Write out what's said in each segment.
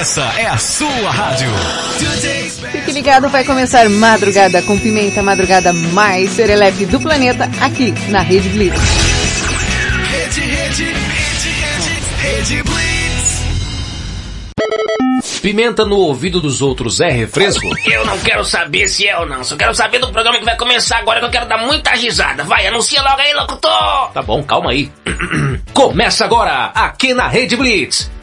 essa é a sua rádio. Fique ligado, vai começar Madrugada com Pimenta, madrugada mais serelepe do planeta, aqui na Rede Blitz. Rede, rede, rede, rede, rede Blitz. Pimenta no ouvido dos outros é refresco? Eu não quero saber se é ou não. Só quero saber do programa que vai começar agora que eu quero dar muita risada. Vai, anuncia logo aí, locutor! Tá bom, calma aí. Começa agora, aqui na Rede Blitz.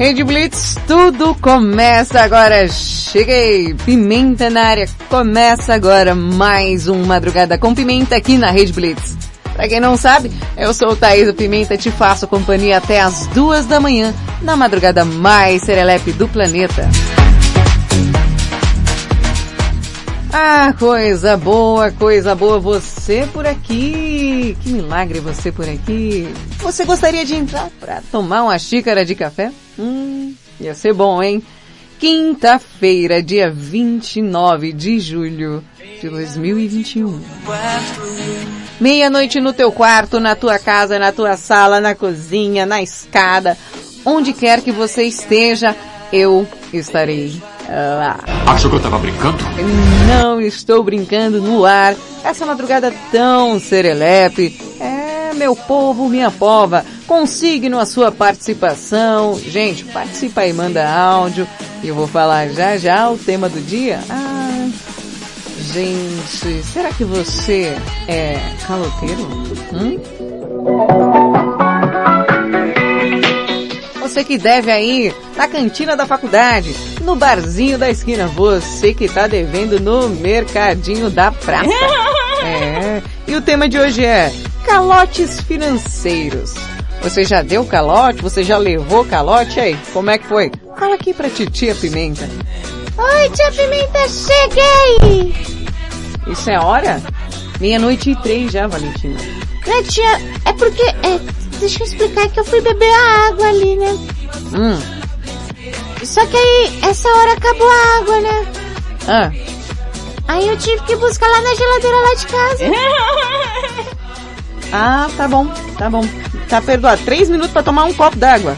Rede Blitz, tudo começa agora. Cheguei, Pimenta na área. Começa agora mais um Madrugada com Pimenta aqui na Rede Blitz. Pra quem não sabe, eu sou o Thaís Pimenta e te faço companhia até as duas da manhã, na madrugada mais serelepe do planeta. Ah, coisa boa, coisa boa, você por aqui. Que milagre você por aqui. Você gostaria de entrar para tomar uma xícara de café? Hum, ia ser bom, hein? Quinta-feira, dia 29 de julho de 2021. Meia-noite no teu quarto, na tua casa, na tua sala, na cozinha, na escada, onde quer que você esteja, eu estarei lá. Achou que eu tava brincando? Não estou brincando no ar. Essa madrugada tão serelepe. É, meu povo, minha pova. Consigne a sua participação. Gente, participa aí, manda áudio. E eu vou falar já já o tema do dia. Ah, gente, será que você é caloteiro? Hum? Você que deve aí na cantina da faculdade, no barzinho da esquina, você que tá devendo no mercadinho da praça. É. E o tema de hoje é calotes financeiros. Você já deu calote? Você já levou calote? aí, como é que foi? Fala aqui pra titia Pimenta. Oi, tia Pimenta, cheguei! Isso é hora? Meia-noite e três já, Valentina. Né, tia? É porque, é, deixa eu explicar que eu fui beber a água ali, né? Hum. Só que aí, essa hora acabou a água, né? Ah. Aí eu tive que buscar lá na geladeira lá de casa. Ah, tá bom, tá bom. Tá perdoado. Três minutos pra tomar um copo d'água.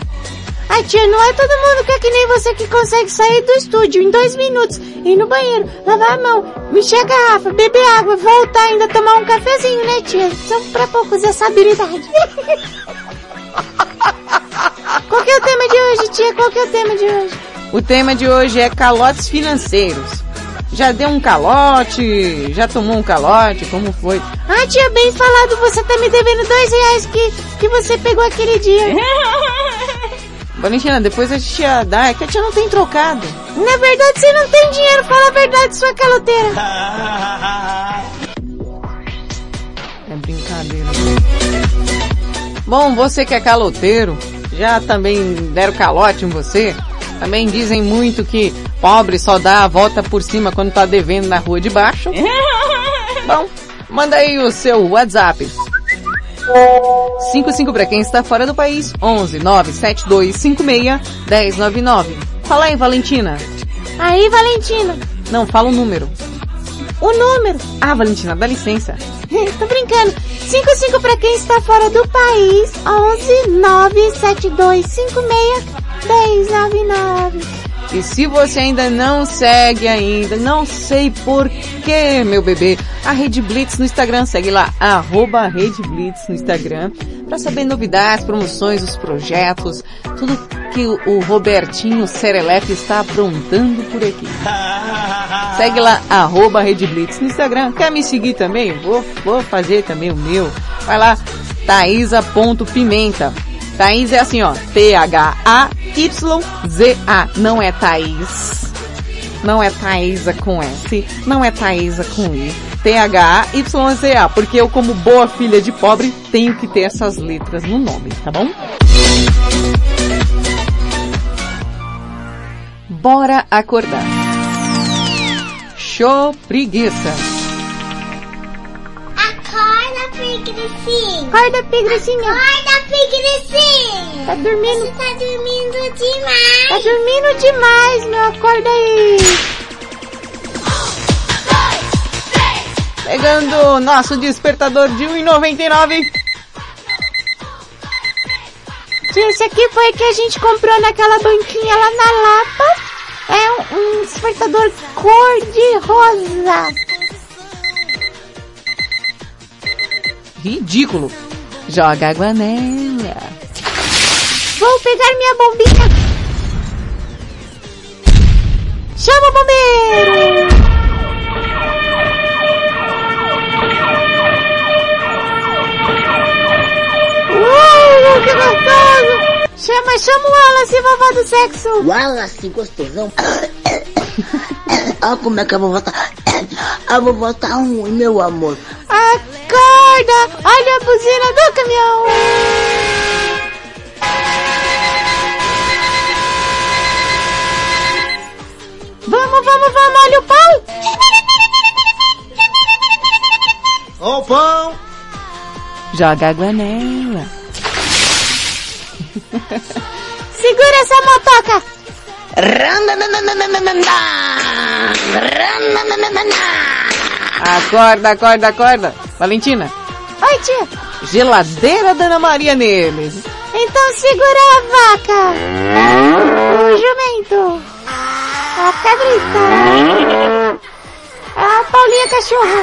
Ai tia, não é todo mundo que é que nem você que consegue sair do estúdio em dois minutos, ir no banheiro, lavar a mão, mexer a garrafa, beber água, voltar ainda tomar um cafezinho, né tia? São pra poucos essa habilidade. Qual que é o tema de hoje, tia? Qual que é o tema de hoje? O tema de hoje é calotes financeiros. Já deu um calote? Já tomou um calote? Como foi? Ah, tia, bem falado, você tá me devendo dois reais que, que você pegou aquele dia. Valentina, depois a gente ia dar, é que a tia não tem trocado. Na verdade, você não tem dinheiro, fala a verdade, sua caloteira. É brincadeira. Bom, você que é caloteiro, já também deram calote em você? Também dizem muito que pobre só dá a volta por cima quando tá devendo na rua de baixo. Bom, manda aí o seu WhatsApp. 55 para quem está fora do país, 11 97256 1099. Fala aí, Valentina. Aí, Valentina. Não, fala o número. O número. Ah, Valentina, dá licença. Tô brincando. 55 para quem está fora do país, 11 97256 1099. E se você ainda não segue ainda, não sei por que, meu bebê, a Rede Blitz no Instagram, segue lá, arroba Rede Blitz no Instagram, para saber novidades, promoções, os projetos, tudo que o Robertinho Serelepe está aprontando por aqui. Segue lá, arroba Rede Blitz no Instagram. Quer me seguir também? Vou, vou fazer também o meu. Vai lá, Thaisa.pimenta. Thaís é assim, ó. T-H-A-Y-Z-A. Não é Thaís. Não é Thaisa com S. Não é Thaisa com I. T-H-A-Y-Z-A. Porque eu, como boa filha de pobre, tenho que ter essas letras no nome, tá bom? Bora acordar. Show preguiça. Acorda, pigrecinho. Acorda, pigrecinho. Tá dormindo. Você tá dormindo demais. Tá dormindo demais, meu. Acorda aí. Pegando o nosso despertador de 1,99. Esse aqui foi que a gente comprou naquela banquinha lá na Lapa. É um, um despertador cor de rosa. Ridículo. Joga água nela. Vou pegar minha bombinha. Chama o bombeiro. Uh, que gostoso! Chama, chama o Wallace, vovó do sexo. Wallace, gostosão. Olha como é que a vovó tá. A vovó tá ruim, meu amor. Acorda! Olha a buzina do caminhão. Vamos, vamos, vamos, olha o pão. Ó o pão! Joga água nela. Segura essa motoca. Acorda, acorda, acorda. Valentina, Oi, tia. geladeira da Ana Maria neles. Então segura a vaca. O jumento. A cabrita. A Paulinha cachorra.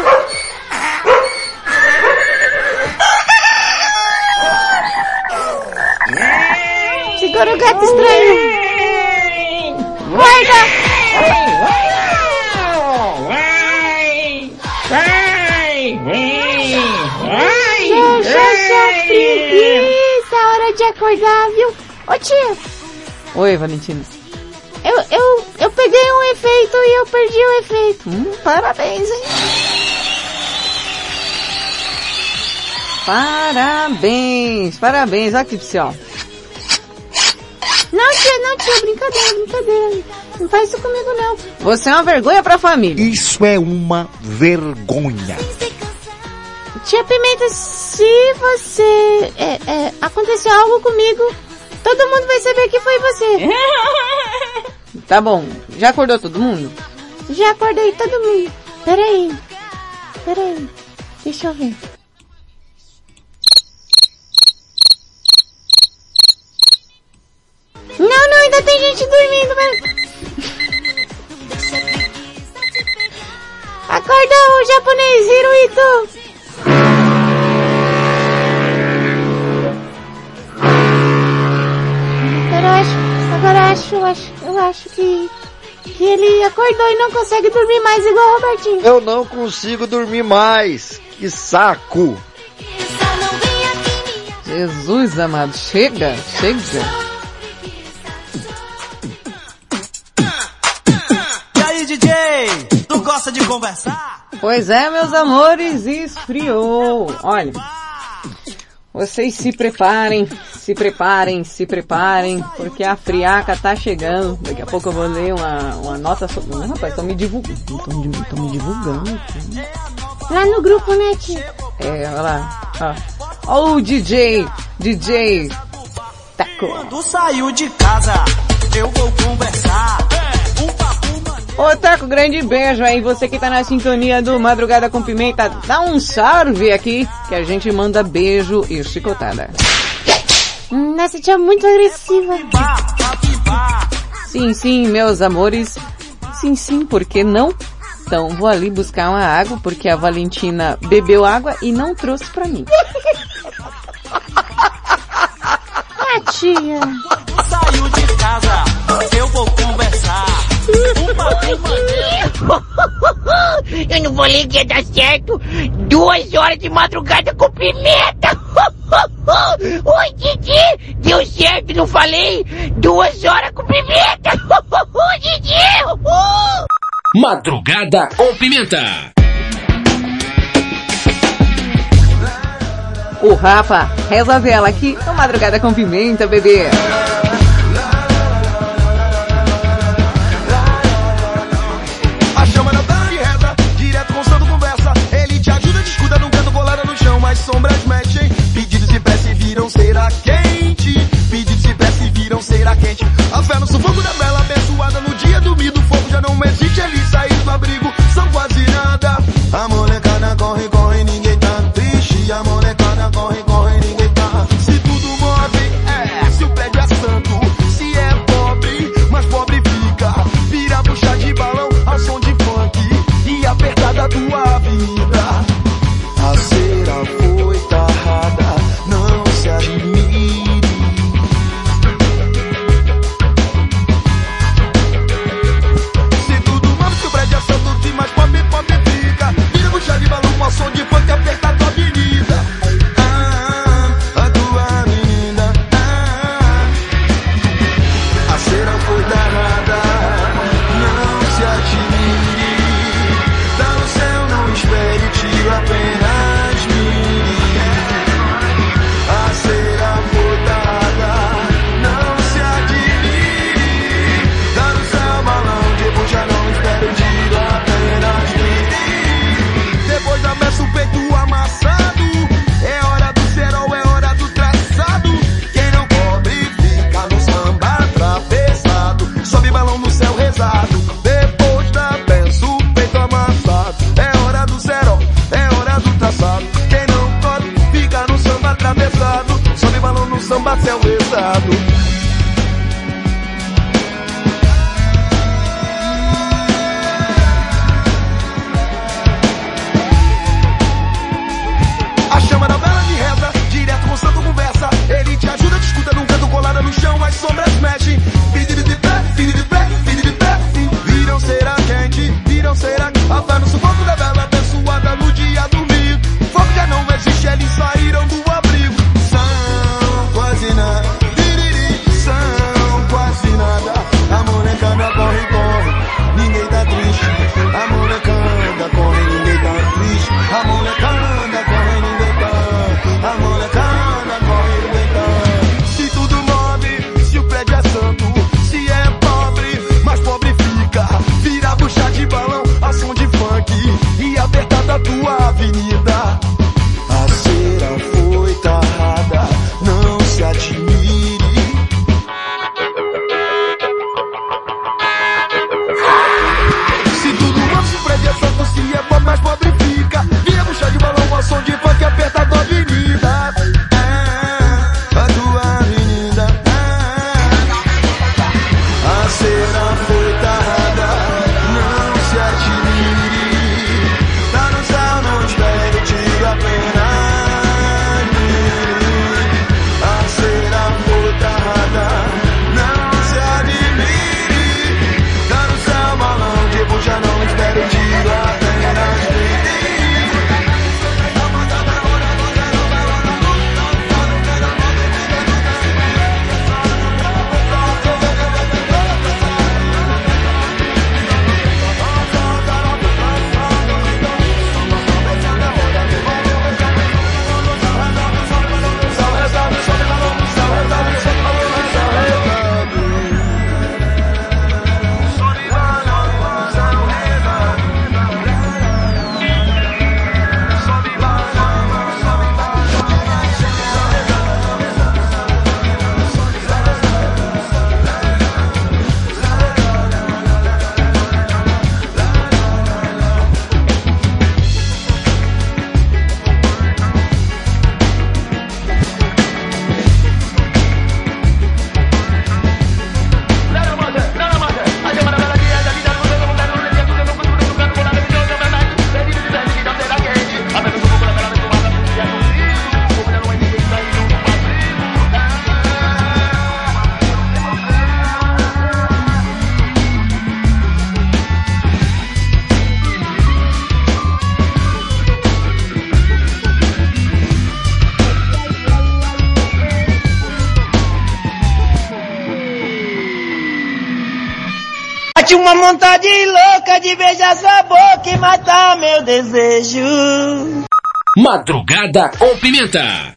Segura o gato estranho. Guarda. Xuxa, preguiça. Hora de acordar, viu? Ô tia, Oi, Valentina. eu, eu, eu peguei um efeito e eu perdi o efeito. Hum, parabéns, hein? Parabéns, parabéns. Olha aqui senhor. Não, tia, não, tia, brincadeira, brincadeira. Não faz isso comigo, não. Você é uma vergonha pra família. Isso é uma vergonha. Tia Pimenta, se você... É, é, aconteceu algo comigo, todo mundo vai saber que foi você. Tá bom. Já acordou todo mundo? Já acordei todo mundo. Peraí. Peraí. Deixa eu ver. Não, não, ainda tem gente dormindo, mas... Acorda o japonês Hirohito. Agora eu acho, agora eu acho, eu acho, eu acho que, que ele acordou e não consegue dormir mais igual o Robertinho. Eu não consigo dormir mais. Que saco. Jesus amado, chega, chega. Gosta de conversar? Pois é, meus amores, esfriou. Olha, vocês se preparem, se preparem, se preparem, porque a friaca tá chegando. Daqui a pouco eu vou ler uma, uma nota sobre... Não, rapaz, estão me divulgando. Estão me divulgando. aqui. Lá no grupo, né, tia? É, olha lá. Ó, ó o DJ, DJ Taco. Quando saiu de casa, eu vou conversar. Ô Taco, grande beijo aí. Você que tá na sintonia do Madrugada com Pimenta, dá um salve aqui, que a gente manda beijo e chicotada. Hum, Nossa, tia é muito agressiva. Sim, sim, meus amores. Sim, sim, por que não? Então vou ali buscar uma água, porque a Valentina bebeu água e não trouxe pra mim. Ah, tia. Quando saiu de casa, eu vou conversar. Eu não falei que ia dar certo. Duas horas de madrugada com pimenta. Oi, Didi. Deu certo, não falei? Duas horas com pimenta. Didi. Madrugada com Pimenta. O Rafa, reza a vela aqui no Madrugada com Pimenta, bebê. sombras mexem, pedidos e prece viram será quente, pedidos e prece viram será quente. A fé no sufoco da bela abençoada, no dia do do fogo já não existe, ele sair do abrigo, são quase nada. A molecada corre, corre. uma vontade louca de beijar sua boca e matar meu desejo. Madrugada com pimenta.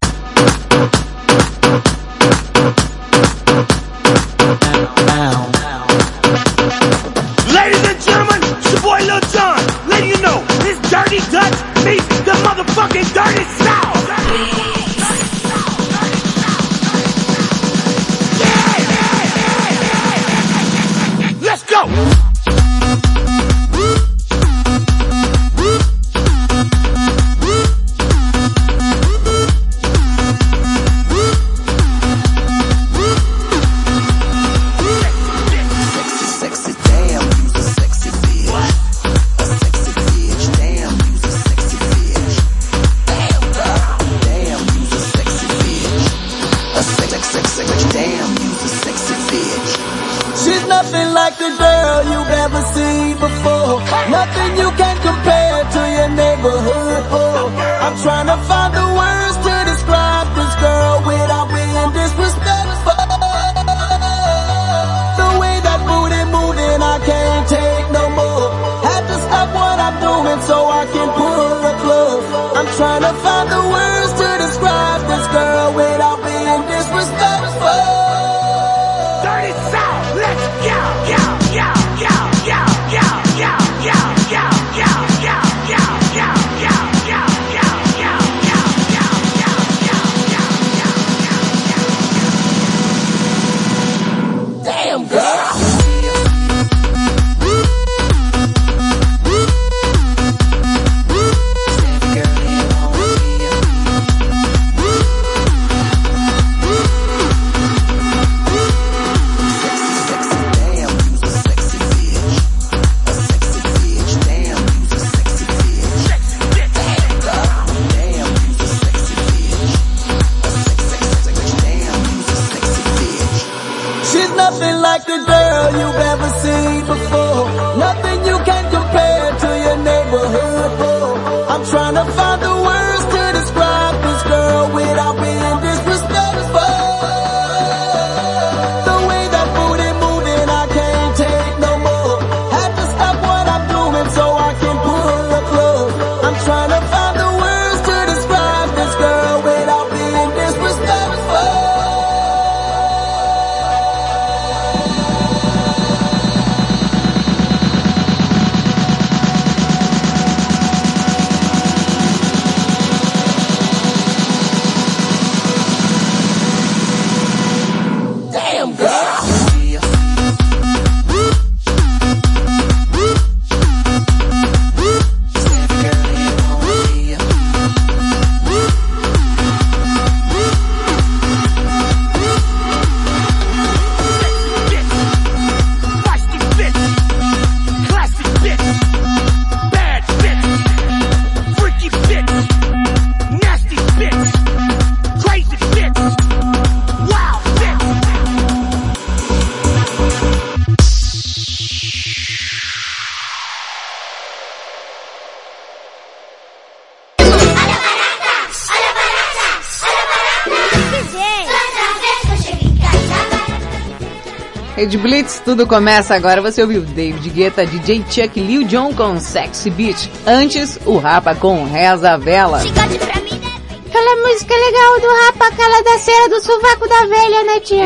Tudo começa agora. Você ouviu David Guetta, DJ Chuck, Lil Jon com Sexy Beach. Antes, o Rapa com Reza a Vela. Aquela música legal do rapa, aquela da cera do sovaco da velha, né, tia?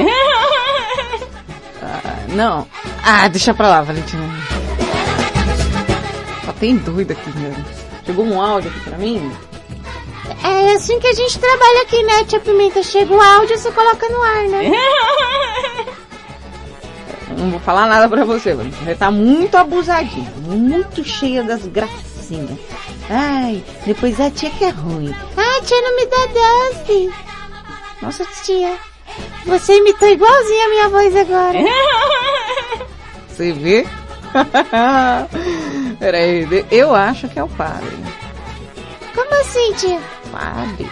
Ah, não. Ah, deixa pra lá, Valentina. Só tem doido aqui, mesmo. Chegou um áudio aqui pra mim. É assim que a gente trabalha aqui, né, tia Pimenta? Chega o áudio, você coloca no ar, né? Não vou falar nada pra você. Você tá muito abusadinha. Muito cheia das gracinhas. Ai, depois a tia que é ruim. Ah, tia, não me dá doce. Nossa, tia. Você imitou igualzinho a minha voz agora. Você vê? Peraí, eu acho que é o padre. Como assim, tia? Padre.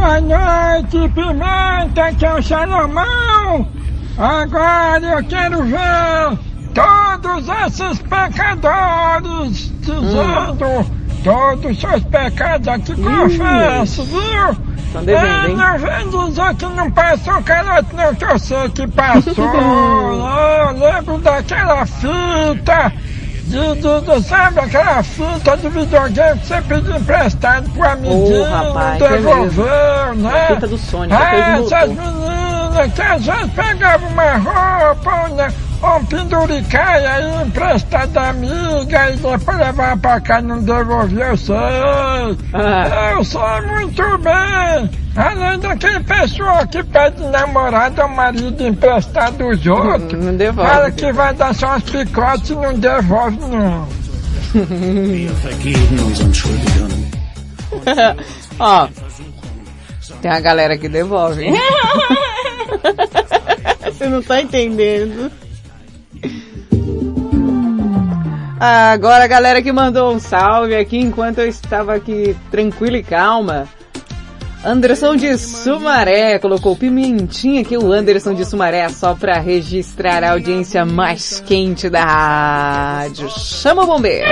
Boa noite, Pimenta, que é o Salomão. Agora eu quero ver todos esses pecadores dizendo todos os seus pecados aqui, confesso, viu? Tão devendo, hein? Não vem dizer que não passou calote não, que eu sei que passou. eu lembro daquela fita, de, sabe aquela fita de videogame que você pediu emprestado pro amiguinho, Ô, rapaz, devolveu, né? A fita do Sonic, ah, essas meninas que às vezes pegavam uma roupa, né? Um penduricai aí emprestado da amiga e depois levava pra cá e não devolvia, eu sei. Ah. Eu sei muito bem. Além daquele pessoal que pede namorado ou marido emprestado dos outros. Não devolve. Fala que vai dar só uns picotes e não devolve não. Ó, tem a galera que devolve. hein? Você não tá entendendo. Agora a galera que mandou um salve aqui enquanto eu estava aqui tranquila e calma. Anderson de Sumaré colocou pimentinha aqui, o Anderson de Sumaré, só pra registrar a audiência mais quente da rádio. Chama o bombeiro!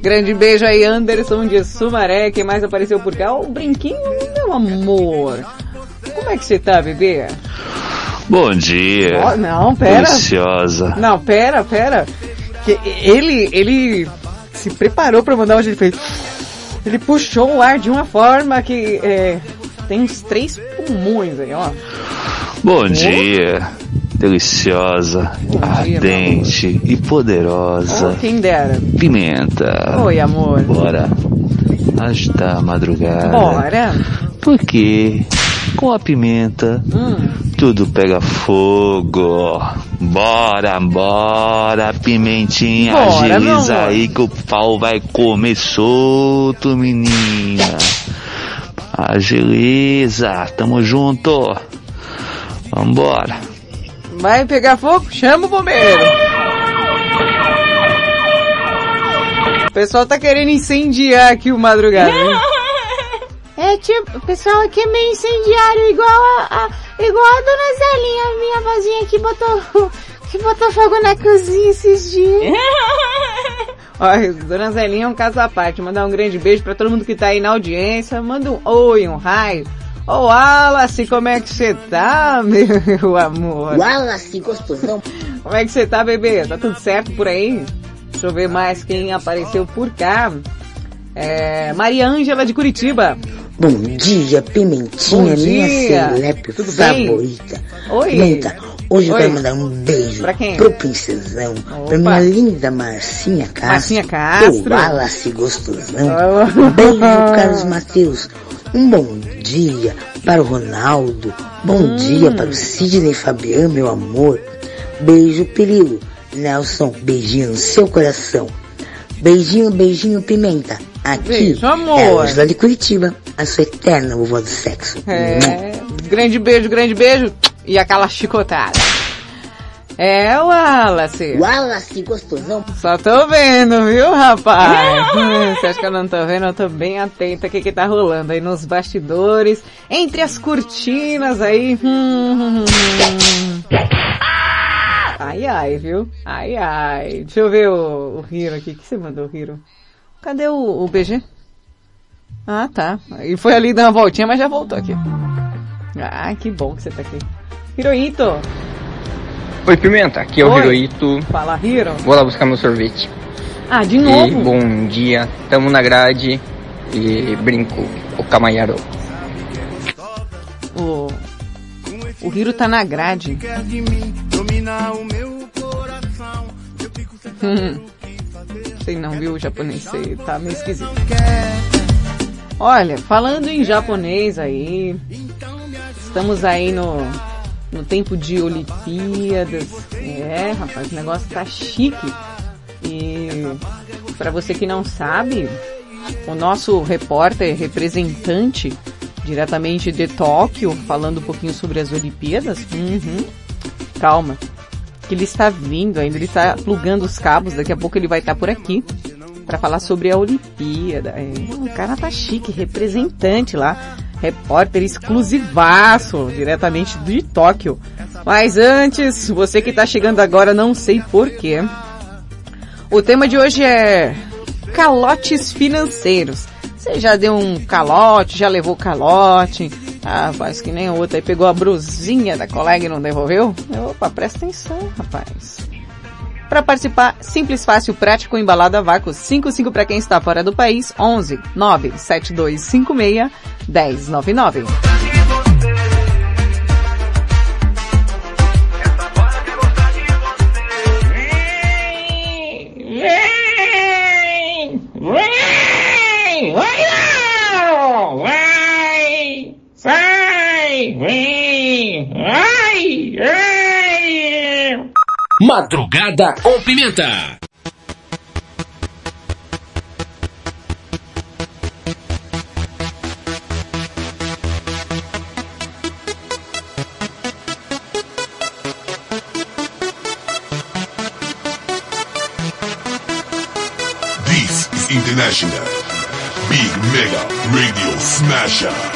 Grande beijo aí, Anderson de Sumaré. Quem mais apareceu por cá? O Brinquinho, meu amor. Como é que você tá, bebê? Bom dia. Ó, não, pera. Deliciosa. Não, pera, pera. Que ele, ele se preparou pra mandar hoje, ele fez... Ele puxou o ar de uma forma que é, tem uns três pulmões aí, ó. Bom dia. Deliciosa, ardente e poderosa. Oh, quem dera. Pimenta. Oi, amor. Bora agitar a madrugada. Bora. Porque com a pimenta Hum. tudo pega fogo. Bora, bora, pimentinha, Bora, agiliza aí que o pau vai comer solto, menina. Agiliza, tamo junto. Vambora. Vai pegar fogo? Chama o bombeiro. O pessoal tá querendo incendiar aqui o madrugada. hein? É tipo, o pessoal aqui é meio incendiário, igual a, a- igual a dona Zelinha, minha vozinha que botou, que botou fogo na cozinha esses dias. Olha, Dona Zelinha é um caso à parte. Mandar um grande beijo pra todo mundo que tá aí na audiência. Manda um oi, um raio. Ô Wallace, como é que você tá, meu amor? Wallace, gostosão. Como é que você tá, bebê? Tá tudo certo por aí? Deixa eu ver mais quem apareceu por cá. É, Maria Ângela de Curitiba. Bom dia, Pimentinha, Bom minha dia. celepe Tudo bem? favorita. Oi. Pimenta, hoje eu Oi. quero mandar um beijo Pra quem? pro princesão, pra minha linda Marcinha Castro, Marcinha Castro. pro Wallace Gostosão, Oh. um beijo Carlos Matheus, um bom dia para o Ronaldo, bom Hum. dia para o Sidney Fabiano, meu amor, beijo Perilo, Nelson, beijinho no seu coração, beijinho, beijinho Pimenta, aqui Beijo, amor. é a Angela de Curitiba, a sua eterna vovó do sexo. É, grande beijo, grande beijo. E aquela chicotada. É, Wallace. Wallace, gostosão. Só tô vendo, viu, rapaz? Você acha que eu não tô vendo? Eu tô bem atenta o que que tá rolando aí nos bastidores, entre as cortinas aí. Hum, hum, hum. Ai, ai, viu? Ai, ai. Deixa eu ver o, o Hiro aqui. O que você mandou, Hiro? Cadê o, o BG? Ah, tá. E foi ali dar uma voltinha, mas já voltou aqui. Ah, que bom que você tá aqui. Hirohito. Oi, Pimenta, aqui é o Oi. Hirohito. Fala, Hiro. Vou lá buscar meu sorvete. Ah, de E novo? bom dia, tamo na grade e brinco, o Camanharo. O, o Hiro tá na grade. Hum. Sei não, viu, japonês? Tá meio esquisito. Olha, falando em japonês aí, estamos aí no, no tempo de Olimpíadas. É, rapaz, o negócio tá chique. E para você que não sabe, o nosso repórter representante diretamente de Tóquio, falando um pouquinho sobre as Olimpíadas. Uhum. Calma, que ele está vindo ainda, ele está plugando os cabos, daqui a pouco ele vai estar por aqui para falar sobre a Olimpíada. É, o cara tá chique, representante lá, repórter exclusivaço, diretamente de Tóquio. Mas antes, você que tá chegando agora, não sei porquê. O tema de hoje é calotes financeiros. Você já deu um calote, já levou calote, ah, faz que nem outra, aí pegou a brusinha da colega e não devolveu? Opa, presta atenção, rapaz. Para participar, simples, fácil, prático, embalado a vácuo, 55 para quem está fora do país, 11 97256 1099. Ai! Ai! Madrugada com pimenta! This is International Big Mega Radio Smasher.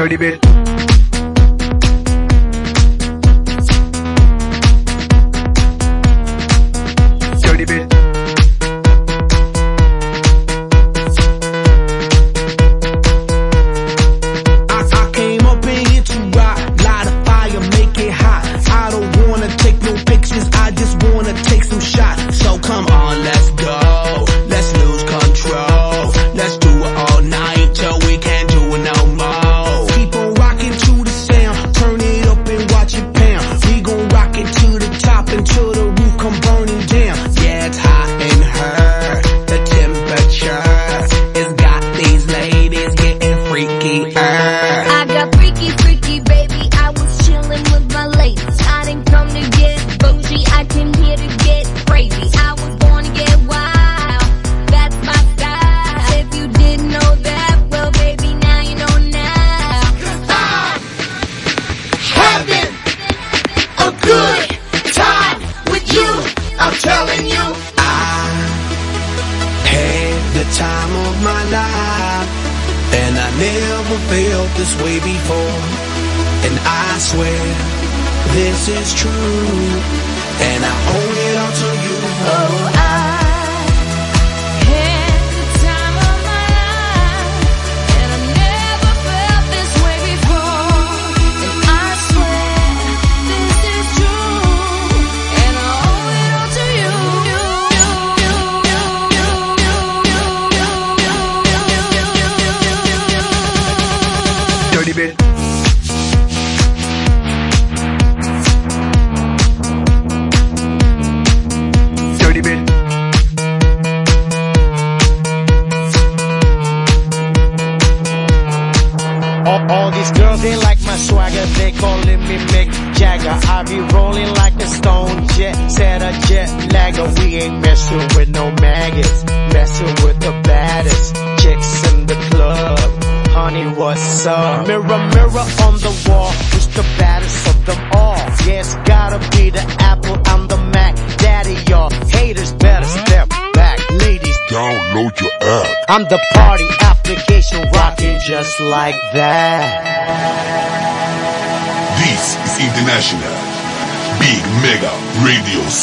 study bill.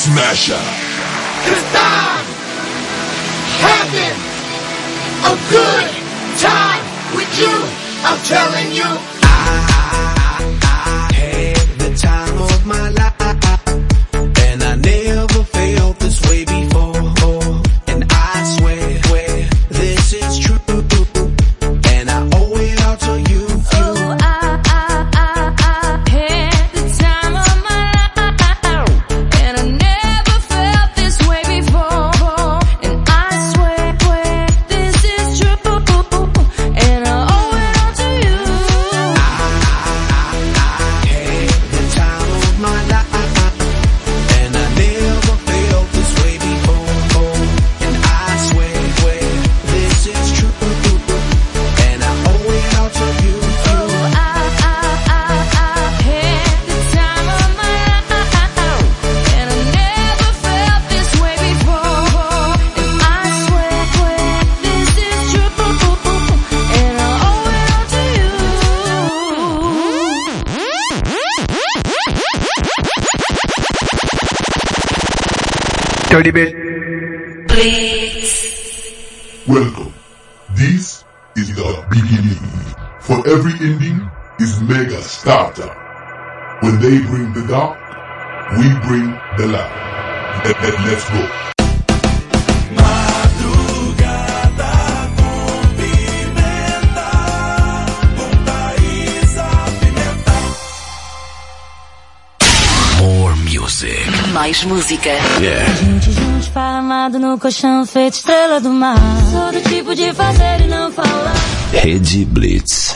Smasher. to the bit. Please. Welcome. This is the beginning. For every ending is mega starter. When they bring the dark, we bring the light. Let, let, let's go. My Mais música. É. Gente junto, parado no colchão, feito estrela do mar. Sou do tipo de fazer e não falar. Rede Blitz.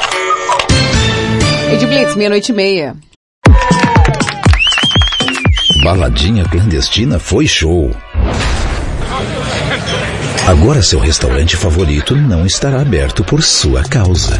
Rede Blitz, meia-noite e meia. Baladinha clandestina foi show. Agora seu restaurante favorito não estará aberto por sua causa.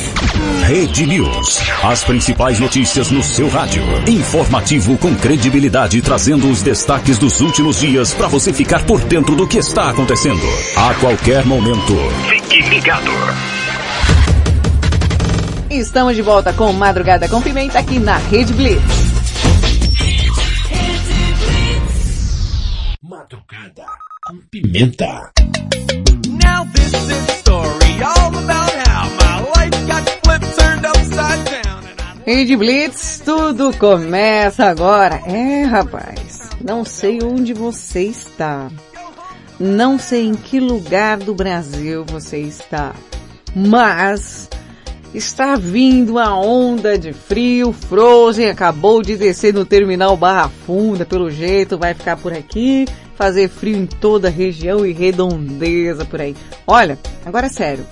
Rede News. As principais notícias no seu rádio. Informativo com credibilidade, trazendo os destaques dos últimos dias para você ficar por dentro do que está acontecendo. A qualquer momento. Fique ligado. Estamos de volta com Madrugada com Pimenta aqui na Rede Blitz. Madrugada com Pimenta. Now this is down. Rede Blitz, tudo começa agora. É, rapaz, não sei onde você está. Não sei em que lugar do Brasil você está. Mas está vindo a onda de frio. Frozen acabou de descer no terminal Barra Funda, pelo jeito vai ficar por aqui. Fazer frio em toda a região e redondeza por aí. Olha, agora é sério.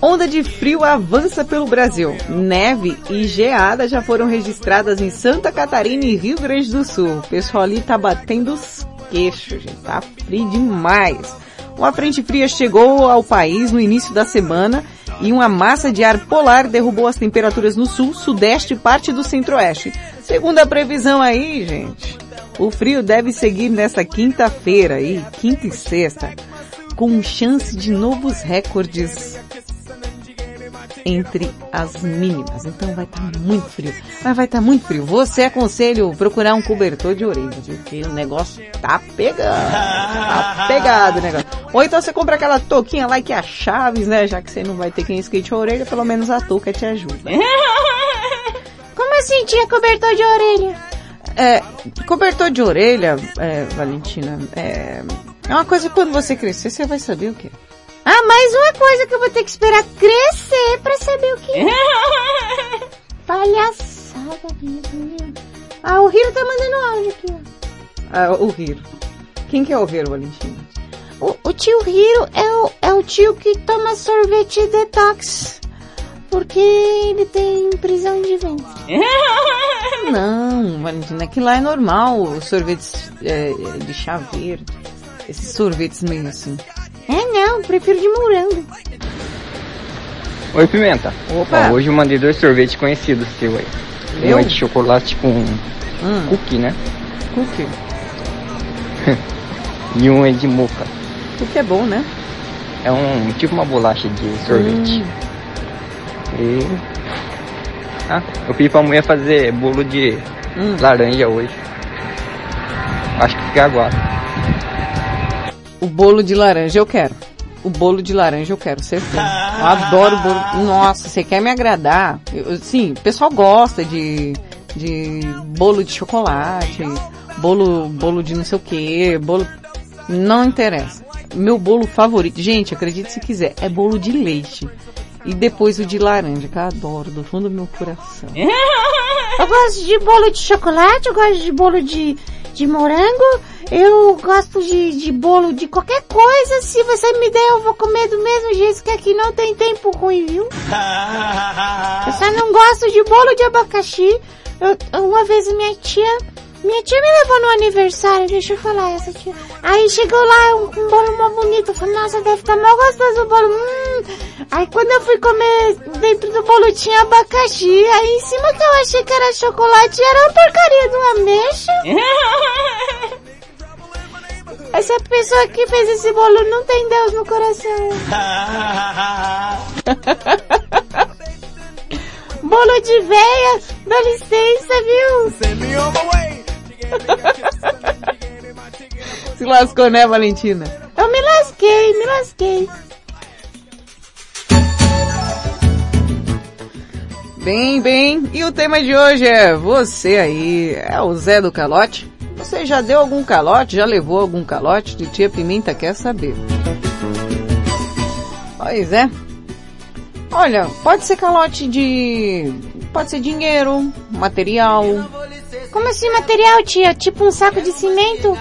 Onda de frio avança pelo Brasil. Neve e geada já foram registradas em Santa Catarina e Rio Grande do Sul. O pessoal ali tá batendo os queixos, gente. Tá frio demais. Uma frente fria chegou ao país no início da semana e uma massa de ar polar derrubou as temperaturas no sul, sudeste e parte do centro-oeste. Segundo a previsão aí, gente, o frio deve seguir nessa quinta-feira aí, quinta e sexta, com chance de novos recordes entre as mínimas. Então vai estar muito frio. Mas vai estar muito frio. Você aconselho procurar um cobertor de orelha? Porque o negócio tá pegando. Tá pegado o negócio. Ou então você compra aquela touquinha lá que é a Chaves, né? Já que você não vai ter quem esquente a orelha, pelo menos a touca te ajuda. Como assim tinha cobertor de orelha? É, cobertor de orelha, é, Valentina, é, é uma coisa que quando você crescer, você vai saber o que. Ah, mais uma coisa que eu vou ter que esperar crescer pra saber o que é. Palhaçada mesmo? Ah, o Hiro tá mandando áudio aqui, ó. Ah, o Hiro. Quem que é o Hiro, Valentina? O, o tio Hiro é o, é o tio que toma sorvete detox. Porque ele tem prisão de ventre. Não, Valentina, aquilo lá é normal, os sorvetes é, de chá verde. Esses sorvetes meio assim. É não, prefiro de morango. Oi, Pimenta. Opa. Ó, hoje eu mandei dois sorvetes conhecidos seu aí. Um é de chocolate com Hum. cookie, né? Cookie. E um é de moca. Cookie é bom, né? É um tipo uma bolacha de sorvete. Hum. E... Ah, eu pedi pra mulher fazer bolo de Hum. laranja hoje. Acho que fica agora. O bolo de laranja eu quero. O bolo de laranja eu quero, certeza. Eu adoro bolo. Nossa, você quer me agradar? Eu, sim, o pessoal gosta de, de bolo de chocolate, bolo, bolo de não sei o que, bolo... Não interessa. Meu bolo favorito, gente, acredite se quiser, é bolo de leite. E depois o de laranja, que eu adoro, do fundo do meu coração. Eu gosto de bolo de chocolate, eu gosto de bolo de, de morango, eu gosto de, de bolo de qualquer coisa. Se você me der, eu vou comer do mesmo jeito que aqui não tem tempo ruim, viu? Eu só não gosto de bolo de abacaxi. Eu- uma vez minha tia, minha tia me levou no aniversário, deixa eu falar essa tia. Aí chegou lá um, um bolo mó bonito, falei, nossa, deve estar tá mal gostoso o bolo. Hum. Aí quando eu fui comer, dentro do bolo tinha abacaxi, aí em cima que eu achei que era chocolate, era uma porcaria de uma ameixa. Essa pessoa que fez esse bolo não tem Deus no coração. bolo de veia, dá licença, viu? Se lascou, né, Valentina? Eu me lasquei, me lasquei. Bem, bem. E o tema de hoje é você aí, é o Zé do Calote? Você já deu algum calote? Já levou algum calote? Titia Pimenta quer saber. Pois é. Olha, pode ser calote de... Pode ser dinheiro, material. Como assim material, tia? Tipo um saco de cimento?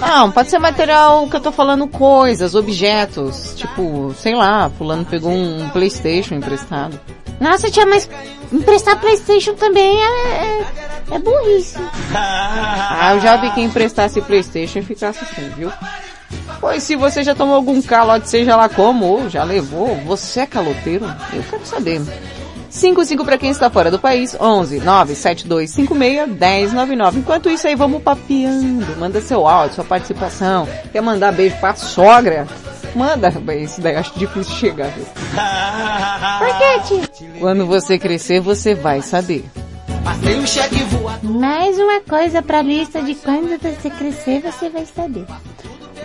Não, pode ser material que eu tô falando coisas, objetos. Tipo, sei lá, fulano pegou um Playstation emprestado. Nossa, tia, mas emprestar Playstation também é, é, é burrice. Ah, eu já vi quem emprestasse Playstation e ficasse assim, viu? Pois se você já tomou algum calote, seja lá como, ou já levou, você é caloteiro? Eu quero saber. 55 para quem está fora do país, 11 97256 1099. Enquanto isso aí, vamos papeando. Manda seu áudio, sua participação. Quer mandar beijo pra sogra? Manda, isso daí eu acho difícil de chegar, viu? Por que, tia? Quando você crescer, você vai saber. Mais uma coisa pra lista de quando você crescer, você vai saber.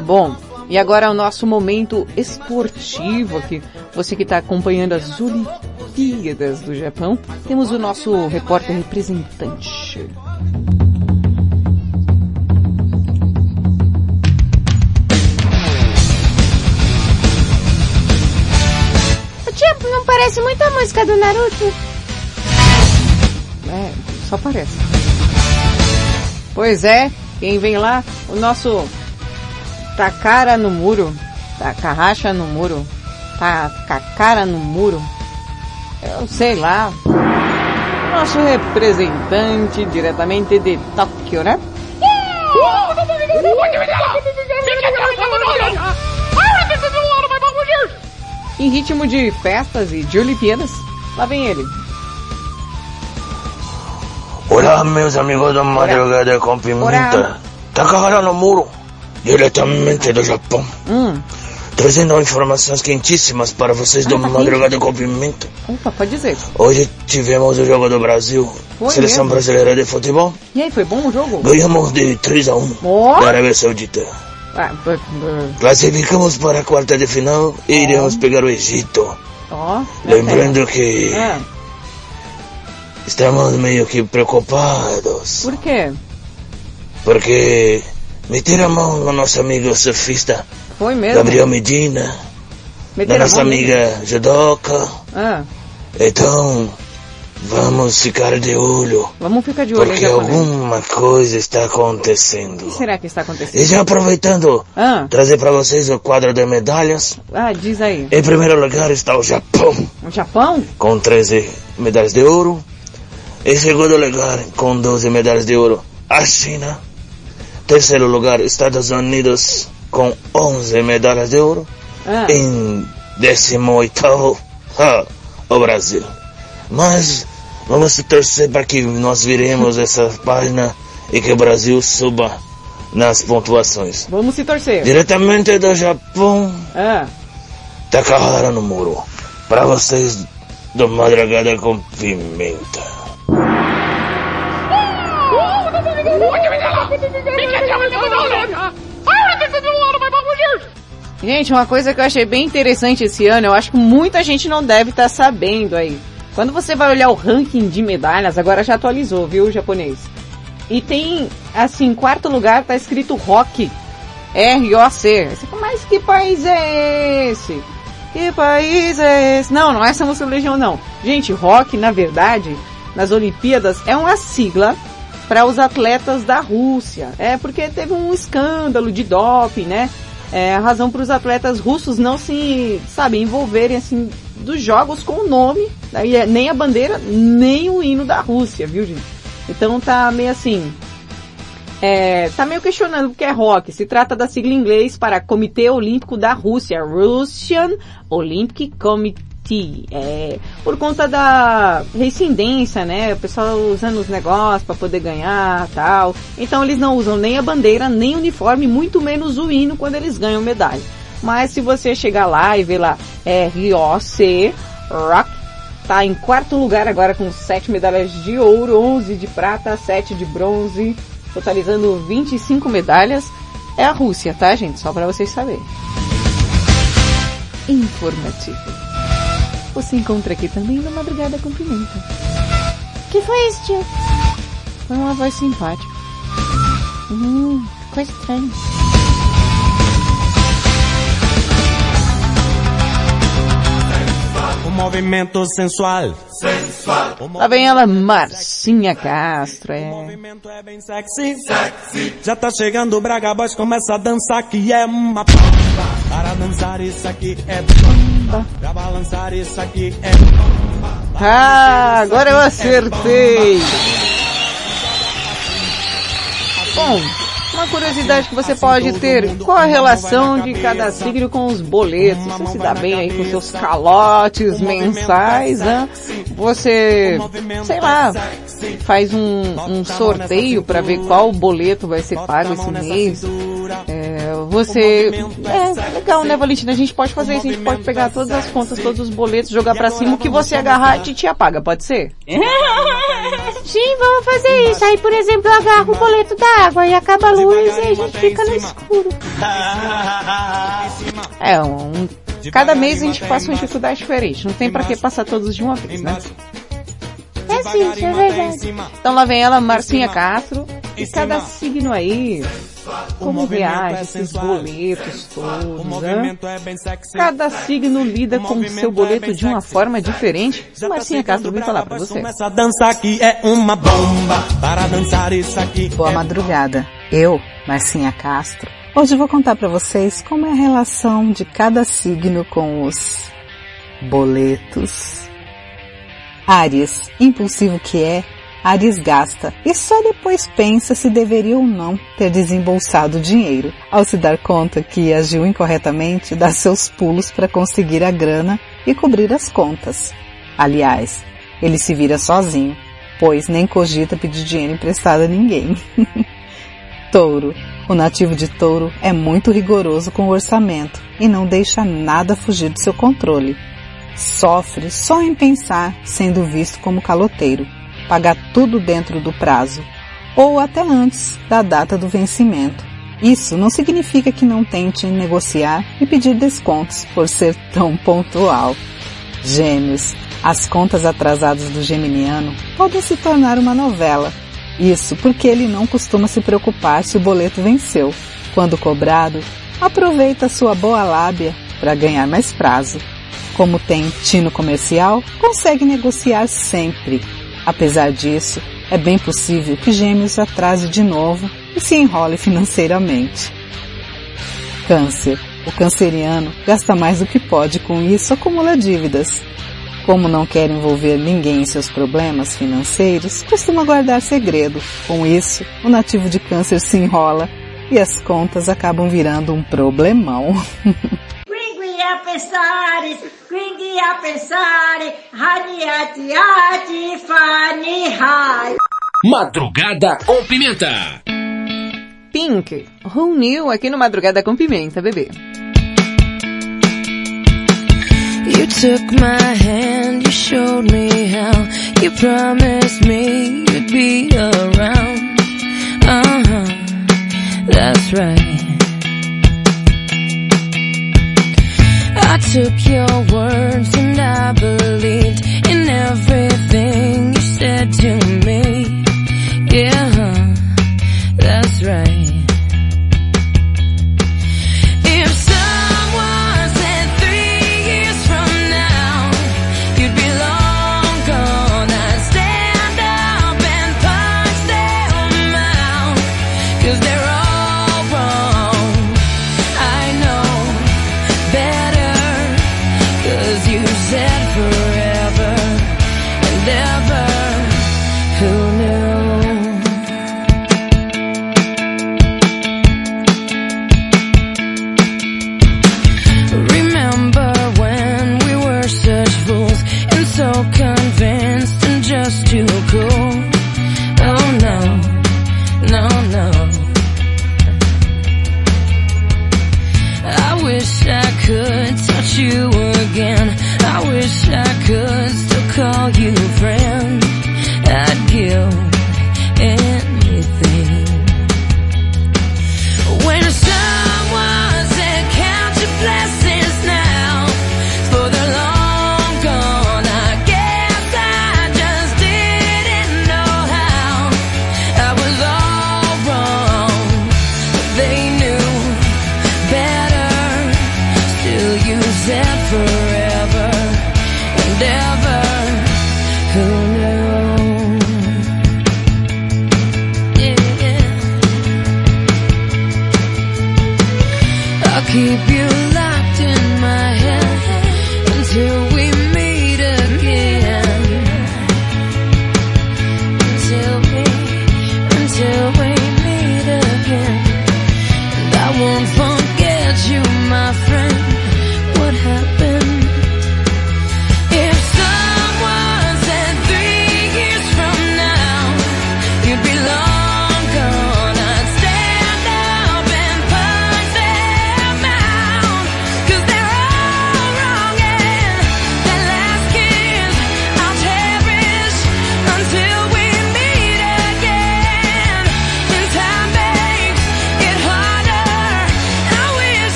Bom, e agora é o nosso momento esportivo aqui. Você que está acompanhando as Olimpíadas do Japão, temos o nosso repórter representante. Ô, Tia, não parece muito a música do Naruto? É, só parece. Pois é, quem vem lá? O nosso Takara no muro. Takahasha no muro. Takakara no muro. Eu sei lá. Nosso representante diretamente de Tóquio, né? Em ritmo de festas e de Olimpíadas, lá vem ele. Olá, meus amigos da madrugada com pimenta. Takahara no muro, diretamente do Japão. Hum, Trazendo informações quentíssimas para vocês do Ah, tá Madrugada com Pimenta. opa, pode dizer. Hoje tivemos o jogo do Brasil, Foi Seleção mesmo? Brasileira de Futebol. E aí, foi bom o jogo? Ganhamos de 3 a 1 Ó. da Arábia Saudita. Ah, b- b- Classificamos para a quarta de final e iremos pegar o Egito. Ó. Lembrando que Ah, estamos meio que preocupados. por quê? Porque meteram a mão no nosso amigo surfista Foi mesmo? Gabriel Medina, da Meteram a nossa amiga Judoka. Ah, Então, vamos ficar de olho. vamos ficar de olho Porque alguma coisa está O acontecendo. que será que está acontecendo? E já aproveitando, Ah, trazer para vocês o quadro de medalhas. ah, diz aí. Em primeiro lugar está o Japão, O Japão? com 13 medalhas de ouro. Em segundo lugar, com 12 medalhas de ouro, a China. Terceiro lugar, Estados Unidos, com 11 medalhas de ouro. Ah, Em 18 o Brasil. Mas vamos torcer para que nós viremos essa página e que o Brasil suba nas pontuações. vamos se torcer. Diretamente do Japão, Ah, Takahara no muro. Para vocês do Madrugada com Pimenta. Gente, uma coisa que eu achei bem interessante esse ano, eu acho que muita gente não deve estar sabendo aí. Quando você vai olhar o ranking de medalhas, agora já atualizou, viu, japonês? E tem, assim, em quarto lugar tá escrito Rock. R-O-C. Mas que país é esse? Que país é esse? Não, não é essa música do Legião, não. Gente, Rock, na verdade, nas Olimpíadas, é uma sigla para os atletas da Rússia. É porque teve um escândalo de doping, né? É a razão para os atletas russos não se, sabe, envolverem assim dos jogos com o nome, daí é nem a bandeira, nem o hino da Rússia, viu, gente? Então tá meio assim, é, tá meio questionando o que é rock. Se trata da sigla em inglês para Comitê Olímpico da Rússia, Russian Olympic Committee. É, por conta da reincidência, né? O pessoal usando os negócios para poder ganhar tal. Então eles não usam nem a bandeira, nem o uniforme, muito menos o hino quando eles ganham medalha. Mas se você chegar lá e ver lá, é ROC, Rock, tá em quarto lugar agora com 7 medalhas de ouro, 11 de prata, 7 de bronze, totalizando 25 medalhas. É a Rússia, tá, gente? Só para vocês saberem. Informativo. Você encontra aqui também no Madrugada com Pimenta. que foi isso, tio? Foi uma voz simpática. Hum, coisa estranha. O movimento sensual. Sensual. Lá vem ela, Marcinha Castro, é. Sexy. Sexy. Já tá chegando o Braga Boys, começa a dançar que é uma bomba. Para dançar isso aqui é bomba. Pra balançar isso aqui é. Ah, agora eu acertei. Bom, uma curiosidade que você pode ter, qual a relação de cada signo com os boletos? Você se dá bem aí com seus calotes mensais, né? Você, sei lá, faz um, um sorteio para ver qual boleto vai ser pago esse mês. É, você, é legal, né, Valentina? A gente pode fazer isso, a gente pode pegar todas as contas, todos os boletos, jogar pra cima, o que você agarrar, a gente apaga, pode ser? Sim, vamos fazer isso. Aí, por exemplo, eu agarro o boleto da água e acaba a luz e a gente fica no escuro. É, um, cada mês a gente passa uma dificuldade diferente. Não tem pra que passar todos de uma vez, né? É sim, isso é verdade. Então lá vem ela, Marcinha Castro. E cada signo aí, como reage esses boletos todos, né? Cada signo lida com o seu boleto de uma forma diferente. Marcinha Castro vem falar você. É. Para aqui Boa madrugada. Eu, Marcinha Castro, hoje vou contar pra vocês como é a relação de cada signo com os boletos. Áries, impulsivo que é, Ares gasta e só depois pensa se deveria ou não ter desembolsado o dinheiro. Ao se dar conta que agiu incorretamente, dá seus pulos para conseguir a grana e cobrir as contas. Aliás, ele se vira sozinho, pois nem cogita pedir dinheiro emprestado a ninguém. Touro. O nativo de touro é muito rigoroso com o orçamento e não deixa nada fugir do seu controle. Sofre só em pensar sendo visto como caloteiro pagar tudo dentro do prazo, ou até antes da data do vencimento. Isso não significa que não tente negociar e pedir descontos por ser tão pontual. Gêmeos, as contas atrasadas do geminiano podem se tornar uma novela. Isso porque ele não costuma se preocupar se o boleto venceu. Quando cobrado, aproveita sua boa lábia para ganhar mais prazo. Como tem tino comercial, consegue negociar sempre Apesar disso, é bem possível que Gêmeos atrase de novo e se enrole financeiramente. Câncer. O canceriano gasta mais do que pode com isso, acumula dívidas. Como não quer envolver ninguém em seus problemas financeiros, costuma guardar segredo. Com isso, o nativo de câncer se enrola e as contas acabam virando um problemão. Quindi a pensare, quindi a pensare, radiati, ati, fani, hai. Madrugada com Pimenta. Pink, Who Knew aqui no Madrugada com Pimenta, bebê. You took my hand, you showed me how, you promised me you'd be around. Uh-huh, that's right. I took your words and I believed in everything you said to me. Yeah, that's right.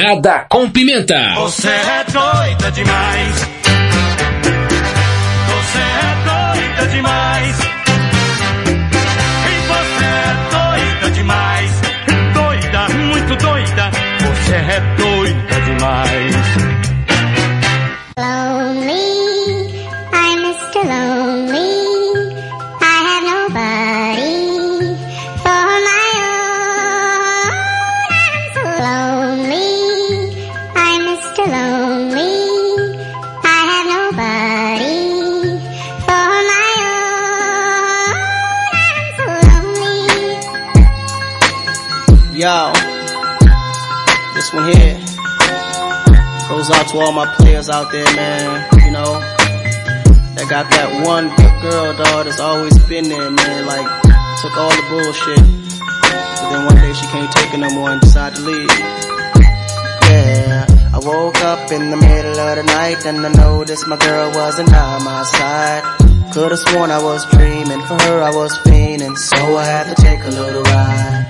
Madrugada com Pimenta. Você é doida demais. All my players out there, man. You know, that got that one girl, dog, that's always been there, man. Like, took all the bullshit. But then one day she can't take it no more and decided to leave. Yeah, I woke up in the middle of the night and I noticed my girl wasn't by my side. Could've sworn I was dreaming, for her I was fiending, so I had to take a little ride.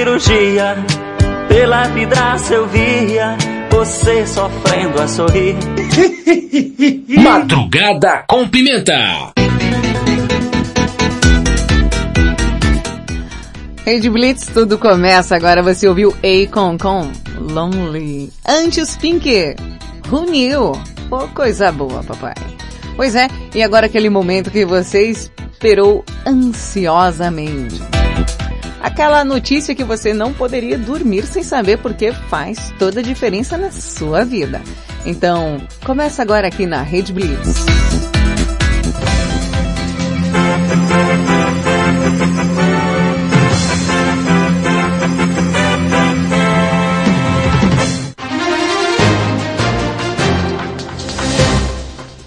Cirurgia. Pela vidraça eu via você sofrendo a sorrir. Madrugada com Pimenta. Rede Blitz, tudo começa agora. Você ouviu Akon com Lonely. Antes Pink, Who Knew? Oh, coisa boa, papai. Pois é, e agora aquele momento que você esperou ansiosamente. Aquela notícia que você não poderia dormir sem saber porque faz toda a diferença na sua vida. Então, começa agora aqui na Rede Blitz.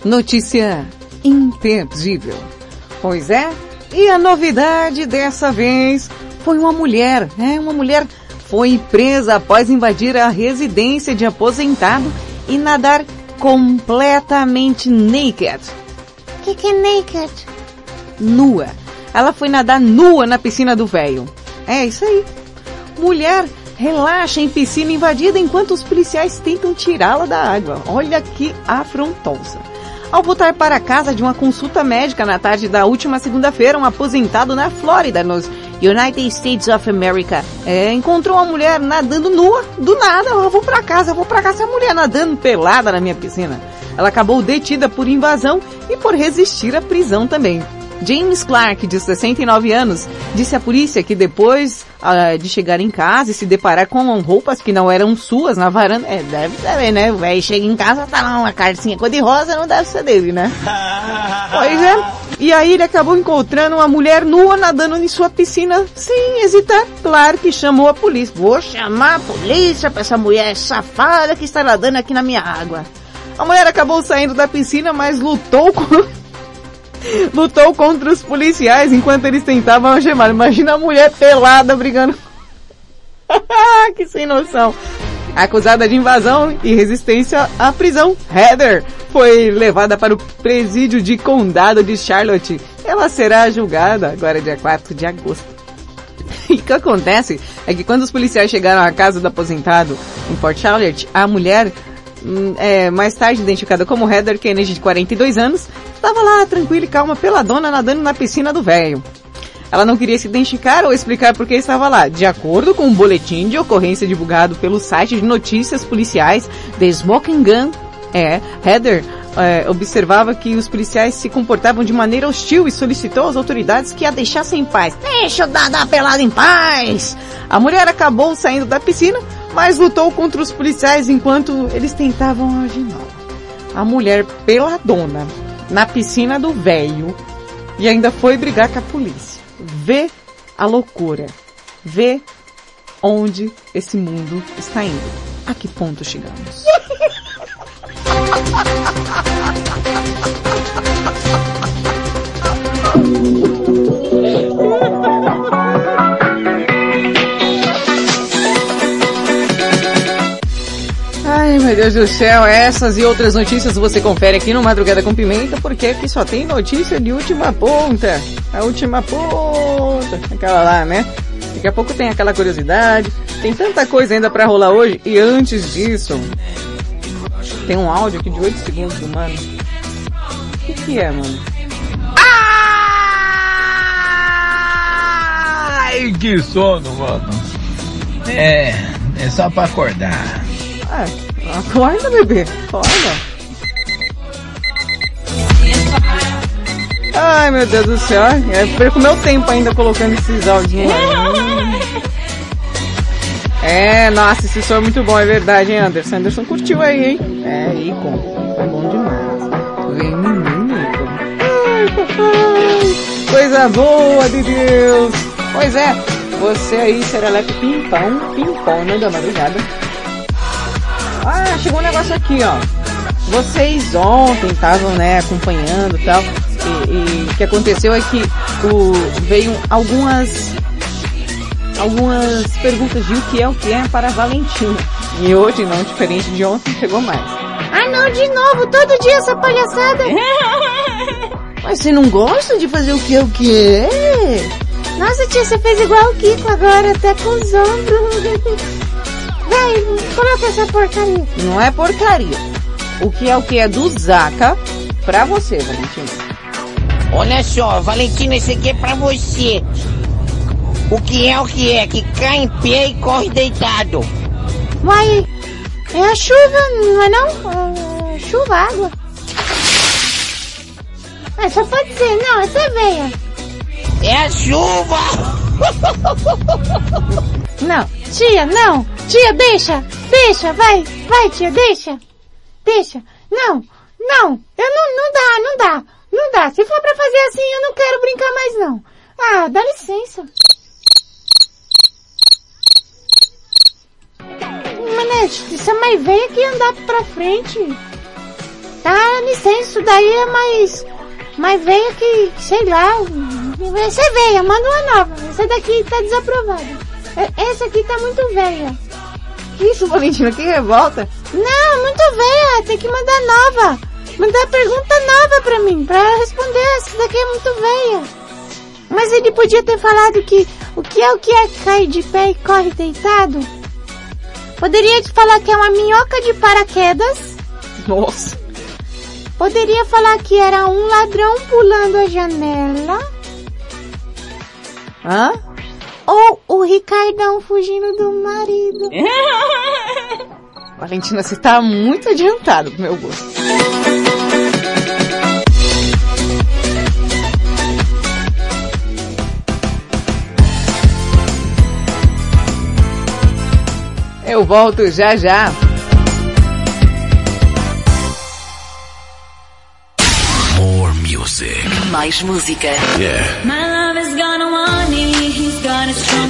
Notícia imperdível. Pois é, e a novidade dessa vez foi uma mulher, né? Uma mulher foi presa após invadir a residência de aposentado e nadar completamente naked. O que, que é naked? Nua. Ela foi nadar nua na piscina do velho. É isso aí. Mulher relaxa em piscina invadida enquanto os policiais tentam tirá-la da água. Olha que afrontosa. Ao voltar para casa de uma consulta médica na tarde da última segunda-feira, um aposentado na Flórida, nos United States of America, é, encontrou uma mulher nadando nua, do nada, eu vou para casa, eu vou para casa, essa mulher nadando pelada na minha piscina. Ela acabou detida por invasão e por resistir à prisão também. James Clark, de 69 anos, disse à polícia que depois ah, de chegar em casa e se deparar com roupas que não eram suas na varanda, é, deve saber, né? O velho chega em casa, tá lá uma calcinha cor-de-rosa, não deve ser dele, né? pois é. E aí ele acabou encontrando uma mulher nua nadando em sua piscina sem hesitar. Claro que chamou a polícia. Vou chamar a polícia pra essa mulher safada que está nadando aqui na minha água. A mulher acabou saindo da piscina, mas lutou com lutou contra os policiais enquanto eles tentavam algemar. Imagina a mulher pelada brigando. que sem noção. Acusada de invasão e resistência à prisão, Heather foi levada para o presídio de condado de Charlotte. Ela será julgada agora dia 4 de agosto. E o que acontece é que quando os policiais chegaram à casa do aposentado em Port Charlotte, a mulher, é, mais tarde identificada como Heather Kennedy, de 42 anos, estava lá tranquila e calma, peladona, nadando na piscina do velho. Ela não queria se identificar ou explicar por que estava lá. De acordo com um boletim de ocorrência divulgado pelo site de notícias policiais The Smoking Gun, é, Heather é, observava que os policiais se comportavam de maneira hostil e solicitou às autoridades que a deixassem em paz. Deixa eu dar, dar pelada em paz! A mulher acabou saindo da piscina, mas lutou contra os policiais enquanto eles tentavam algemá-la. A mulher peladona, na piscina do velho, e ainda foi brigar com a polícia. Vê a loucura. Vê onde esse mundo está indo. A que ponto chegamos? Ai, meu Deus do céu, essas e outras notícias você confere aqui no Madrugada com Pimenta, porque aqui só tem notícia de última ponta. A última ponta. Aquela lá, né? Daqui a pouco tem aquela curiosidade. Tem tanta coisa ainda pra rolar hoje. E antes disso, tem um áudio aqui de 8 segundos do mano. O que que é, mano? Ai, que sono, mano. É, é só pra acordar. Ah, acorda, bebê. Acorda. Ai, meu Deus do céu. É, perco meu tempo ainda colocando esses áudios. É, nossa, esse som é muito bom, é verdade, hein, Anderson? Anderson curtiu aí, hein? É, Icon. Foi bom demais. Vem menino, Icon. Ai, papai. Coisa boa de Deus. Pois é, você aí, Serelepe Pimpão, Pimpão, né, da madrugada. Ah, chegou um negócio aqui, ó. Vocês ontem estavam, né, acompanhando e tal. E, e o que aconteceu é que o, veio algumas algumas perguntas de o que é o que é para Valentina. E hoje, não diferente de ontem, chegou mais. Ah não, de novo, todo dia essa palhaçada. Mas você não gosta de fazer o que é o que é? Nossa, tia, você fez igual o Kiko agora, até com os ombros. Vai, coloca essa porcaria. Não é porcaria. O que é o que é do Zaca pra você, Valentina. Olha só, Valentina, esse aqui é pra você. O que é o que é? Que cai em pé e corre deitado. Vai, é a chuva, não é não? É chuva, água. É, só pode ser, não, essa é veia. É a chuva! Não, tia, não. Tia, deixa, deixa, vai, vai, tia, deixa. Deixa. Não, não, eu não, não dá, não dá, não dá. Se for pra fazer assim, eu não quero brincar mais não. Ah, dá licença. Manete, isso é mais veia que andar pra frente. Dá licença, daí é mais, mais veia que, sei lá, essa é veia, manda uma nova. Essa daqui tá desaprovada. E- Essa aqui tá muito velha. Que isso, Valentina? Que revolta. Não, muito velha, tem que mandar nova. Mandar pergunta nova pra mim, pra ela responder. Essa daqui é muito velha. Mas ele podia ter falado que o que é o que é que cai de pé e corre deitado? Poderia te falar que é uma minhoca de paraquedas. Nossa. Poderia falar que era um ladrão pulando a janela. Hã? Ou o Ricardão fugindo do marido. Valentina, você tá muito adiantado pro meu gosto. Eu volto já já. More music. Mais música. Yeah. My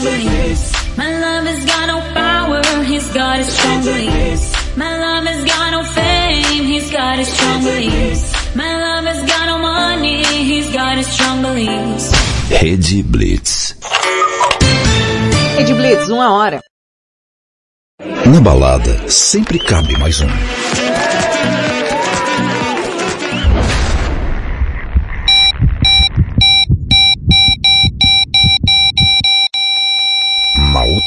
got his strong beliefs. My love has got no power, he's got his strong beliefs. My love has got no fame, he's got his strong beliefs. My love has got no money, he's got his strong beliefs. Rede Blitz. Rede Blitz, uma hora. Na balada, sempre cabe mais um.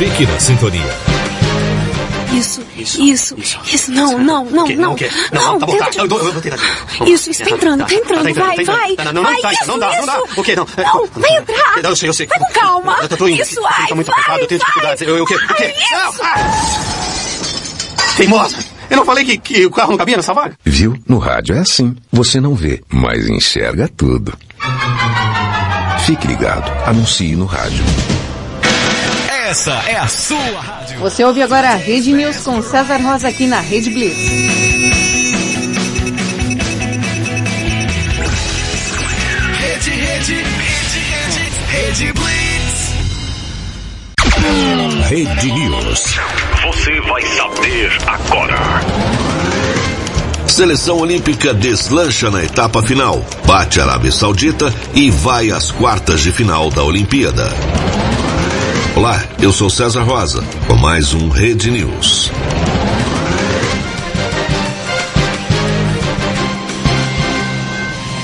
Fique na sintonia. Isso, isso, isso, não, não, não, não. O quê? Não, tá bom, tá. Eu, vou tentar Isso, isso, tá entrando, tá entrando, Tá vai, tá vai. Não, não, vai, não tá, isso, não dá, não dá. O quê? Não, Não, vai entrar. Eu sei, eu sei. Vai com calma. Eu tô indo. Isso, ai, Tô muito vai, apertado, eu tenho vai. dificuldades. Eu, o quê? O quê? Não! Teimosa! Eu não falei que, que o carro não cabia nessa vaga? Viu? No rádio é assim. Você não vê, mas enxerga tudo. Fique ligado. Anuncie no rádio. Essa é a sua rádio. Você ouve agora a Rede News com César Rosa aqui na Rede Blitz. Rede, rede, rede, rede, rede Blitz. Rede News. Você vai saber agora. Seleção Olímpica deslancha na etapa final, bate a Arábia Saudita e vai às quartas de final da Olimpíada. Olá, eu sou César Rosa, com mais um Rede News.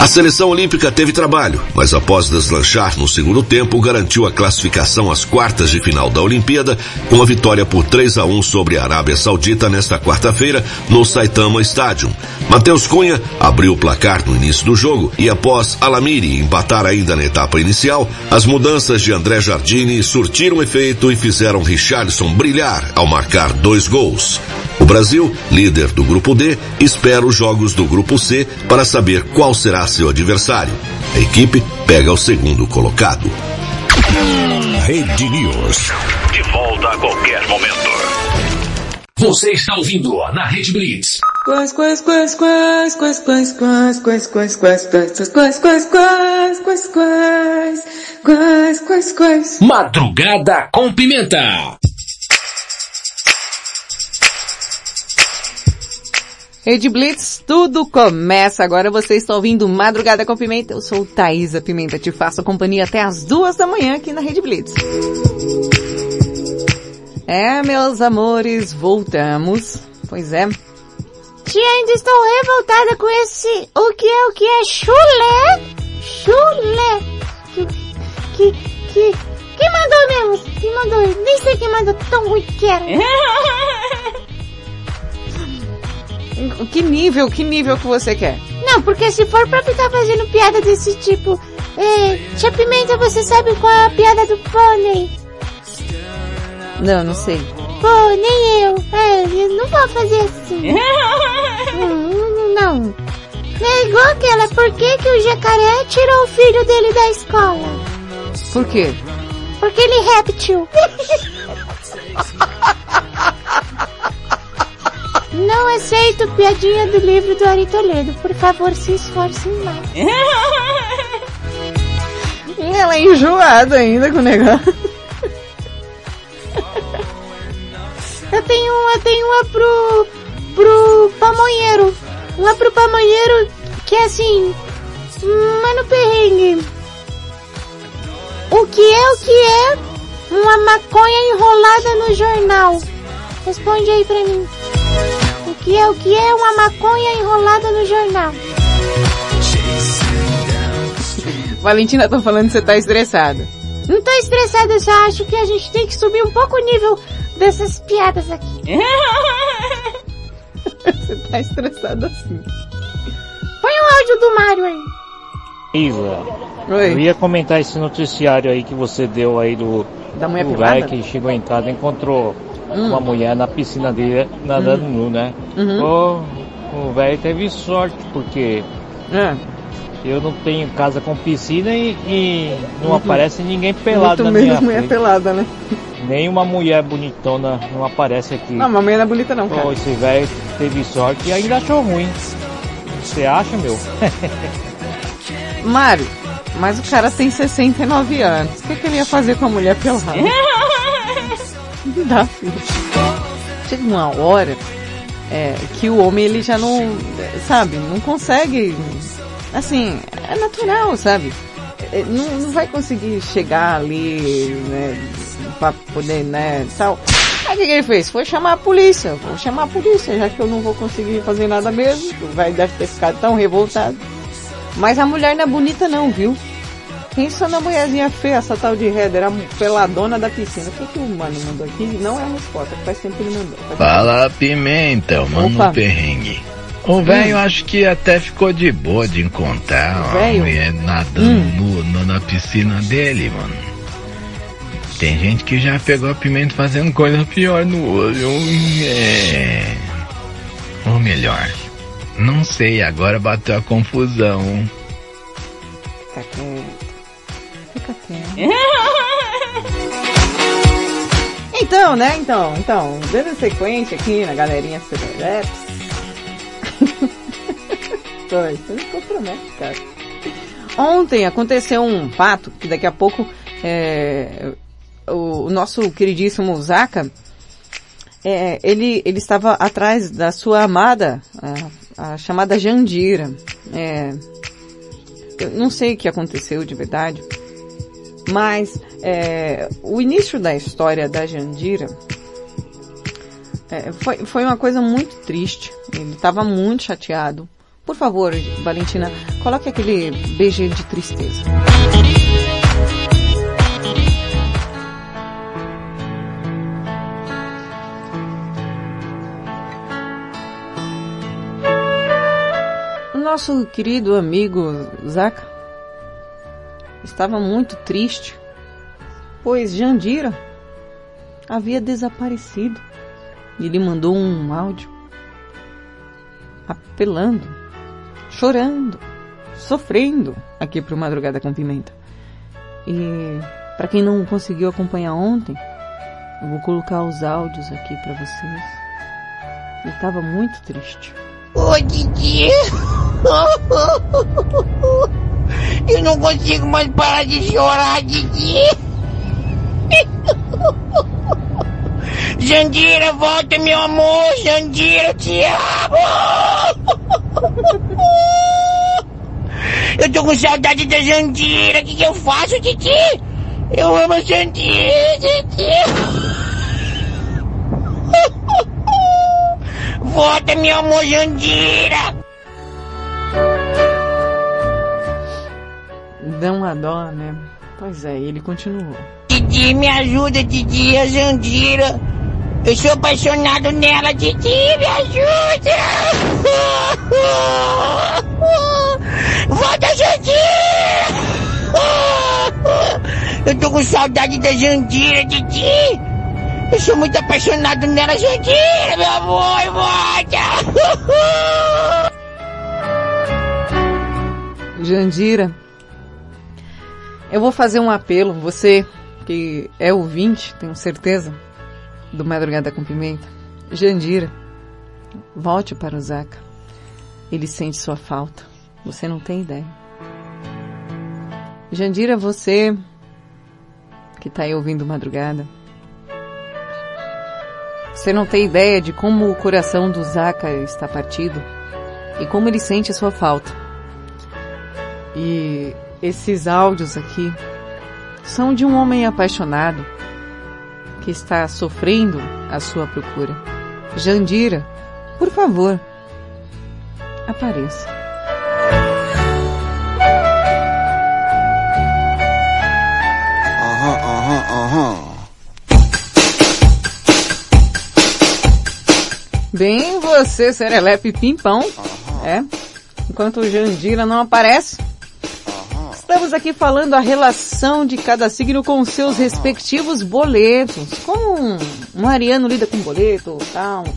A seleção olímpica teve trabalho, mas após deslanchar no segundo tempo, garantiu a classificação às quartas de final da Olimpíada com a vitória por 3 a 1 sobre a Arábia Saudita nesta quarta-feira no Saitama Stadium. Matheus Cunha abriu o placar no início do jogo e após Alamiri empatar ainda na etapa inicial, as mudanças de André Jardini surtiram efeito e fizeram Richarlison brilhar ao marcar dois gols. O Brasil, líder do grupo D, espera os jogos do grupo C para saber qual será seu adversário. A equipe pega o segundo colocado. Rede News. De volta a qualquer momento. Você está ouvindo na Rede Blitz. Quais, quais, quais, quais, quais, quais, quais, quais, quais, quais, quais, quais, quais, quais, quais, quais, quais, quais, quais, quais. Madrugada com Pimenta. Rede Blitz, tudo começa agora. Você está ouvindo Madrugada com Pimenta. Eu sou Thaisa Pimenta, te faço companhia até as duas da manhã aqui na Rede Blitz. É, meus amores, voltamos. Pois é. Tia, ainda estou revoltada com esse... O que é, o que é? Chulé? Chulé. Que... Que... Que... Quem mandou mesmo? Quem mandou? Nem sei quem mandou, tão ruim que era. Que nível, que nível que você quer? Não, porque se for pra ficar fazendo piada desse tipo... É, tia Pimenta, você sabe qual é a piada do pônei? Não, não sei. Pô, nem eu. É, eu não vou fazer assim. Hum, não. É igual aquela, por que, que o jacaré tirou o filho dele da escola? Por quê? Porque ele é réptil. Não aceito piadinha do livro do Ari Toledo. Por favor, se esforcem mais. Ela é enjoada ainda com o negócio. Eu tenho uma, eu tenho uma pro, pro pamonheiro. Uma pro pamonheiro que é assim, mano perrengue. O que é, o que é uma maconha enrolada no jornal? Responde aí pra mim. Que é, o que é uma maconha enrolada no jornal? Valentina, tô falando que você tá estressada. Não tô estressada, eu só acho que a gente tem que subir um pouco o nível dessas piadas aqui. você tá estressada assim. Põe o áudio do Mário aí. Isa, Oi. eu ia comentar esse noticiário aí que você deu aí do, Da mulher do que chegou em casa e encontrou Hum. uma mulher na piscina dele nadando Hum. nu, né? Uhum. O velho teve sorte porque É. eu não tenho casa com piscina e, e não Uhum. aparece ninguém pelado Muito na menos minha mulher frente. pelada, né? Nenhuma mulher bonitona não aparece aqui. Não, mas mulher não é bonita não, cara. Ô, esse velho teve sorte e ainda achou ruim. Você acha, meu? Mário, mas o cara tem 69 anos. O que, que ele ia fazer com a mulher pelada? Não dá, filho. Chega uma hora é, que o homem ele já não, sabe, não consegue, assim, é natural, sabe? É, Não, não vai conseguir chegar ali, né, pra poder, né, tal. Aí o que, que ele fez? Foi chamar a polícia. Vou chamar a polícia, já que eu não vou conseguir fazer nada mesmo. Velho deve ter ficado tão revoltado. Mas a mulher não é bonita não, viu? Pensa na mulherzinha feia, essa tal de Heather, a peladona da piscina. O que, que o mano mandou aqui? Não é a resposta, faz tempo que ele mandou. Faz Fala pimenta, mano Opa. perrengue. O velho Hum. acho que até ficou de boa de encontrar uma Velho? mulher nadando Hum. nu- nu- na piscina dele, mano. Tem gente que já pegou a pimenta fazendo coisa pior no olho. É. Ou melhor, não sei, agora bateu a confusão. Fica quieto. Então, né? Então, então, dando sequência aqui na galerinha Superleps. Foi, você não compromete, cara. Ontem aconteceu um fato que daqui a pouco é, o, o nosso queridíssimo Zaka, é, ele, ele estava atrás da sua amada, a, a chamada Jandira. É, eu não sei o que aconteceu de verdade, mas é, o início da história da Jandira é, foi, foi uma coisa muito triste. Ele estava muito chateado. Por favor, Valentina, coloque aquele BG de tristeza. Nosso querido amigo Zaka estava muito triste, pois Jandira havia desaparecido. E ele mandou um áudio apelando, chorando, sofrendo aqui pro Madrugada com Pimenta. E para quem não conseguiu acompanhar ontem, eu vou colocar os áudios aqui para vocês. Ele estava muito triste. Ô, Didi. Eu não consigo mais parar de chorar, Didi. Jandira, volta, meu amor. Jandira, te amo. Eu tô com saudade da Jandira. O que, que eu faço, Didi? Eu amo a Jandira, Didi. Volta, meu amor, Jandira. Dá uma dó, né? Pois é, ele continuou. Didi, me ajuda, Didi, a Jandira. Eu sou apaixonado nela, Didi, me ajuda! Volta, Jandira! Eu tô com saudade da Jandira, Didi! Eu sou muito apaixonado nela, Jandira, meu amor, volta! Jandira, eu vou fazer um apelo, você que é ouvinte, tenho certeza, do Madrugada com Pimenta. Jandira, volte para o Zaca. Ele sente sua falta. Você não tem ideia. Jandira, você que está aí ouvindo Madrugada, você não tem ideia de como o coração do Zaca está partido e como ele sente a sua falta. E esses áudios aqui são de um homem apaixonado que está sofrendo a sua procura. Jandira, por favor, apareça. Bem você, Serelepe Pimpão. É. Enquanto o Jandira não aparece. Estamos aqui falando a relação de cada signo com seus respectivos boletos. Como um, ariano lida com boleto, tal, um,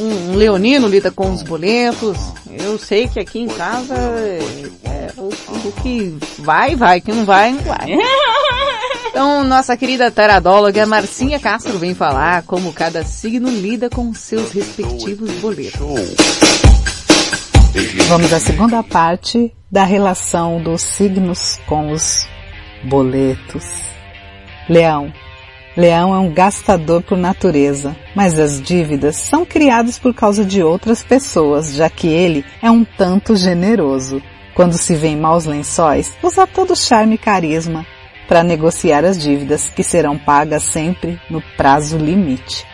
um leonino lida com os boletos. Eu sei que aqui em casa é, é, o, o que vai, vai, o que não vai, não vai. Então, nossa querida taradóloga Marcinha Castro vem falar como cada signo lida com seus respectivos boletos. Vamos à segunda parte da relação dos signos com os boletos. Leão. Leão é um gastador por natureza, mas as dívidas são criadas por causa de outras pessoas, já que ele é um tanto generoso. Quando se vê em maus lençóis, usa todo o charme e carisma para negociar as dívidas que serão pagas sempre no prazo limite.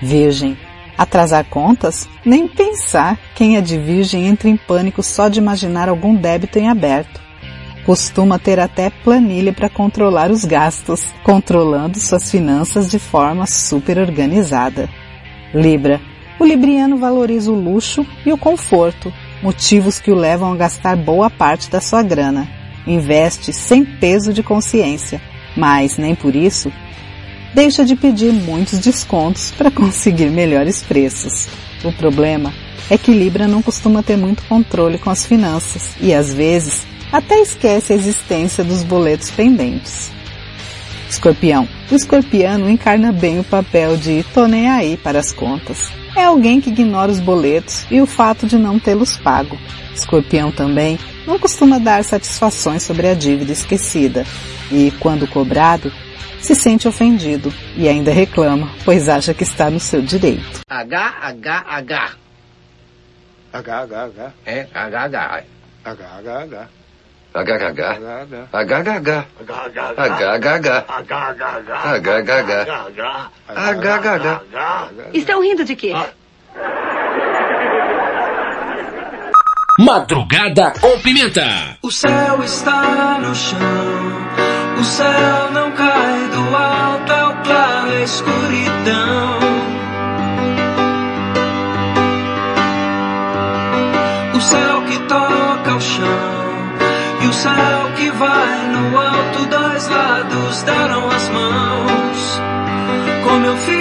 Virgem. Atrasar contas? Nem pensar. Quem é de virgem entra em pânico só de imaginar algum débito em aberto. Costuma ter até planilha para controlar os gastos, controlando suas finanças de forma super organizada. Libra. O libriano valoriza o luxo e o conforto, motivos que o levam a gastar boa parte da sua grana. Investe sem peso de consciência, mas nem por isso deixa de pedir muitos descontos para conseguir melhores preços. O problema é que Libra não costuma ter muito controle com as finanças e às vezes até esquece a existência dos boletos pendentes. Escorpião. O escorpiano encarna bem o papel de tô nem aí para as contas. É alguém que ignora os boletos e o fato de não tê-los pago. Escorpião também não costuma dar satisfações sobre a dívida esquecida e, quando cobrado, se sente ofendido e ainda reclama, pois acha que está no seu direito. H, H, H. H, H, H. É, H, H. H, H, H. HHH. HHH. HHH. HHH. Estão rindo de quê? Madrugada com Pimenta. O céu está no chão, o céu não cai do alto, é o claro, é a escuridão. Como eu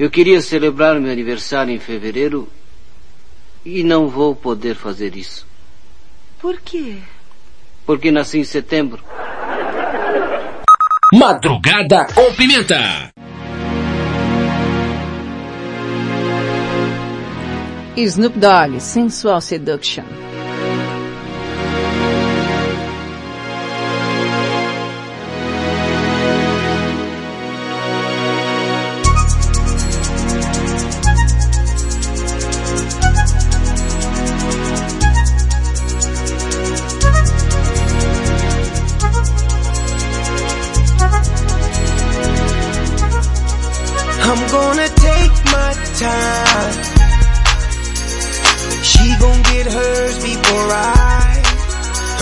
Eu queria celebrar meu aniversário em fevereiro e não vou poder fazer isso. Por quê? Porque nasci em setembro. Madrugada com Pimenta. Snoop Dogg, Sensual Seduction.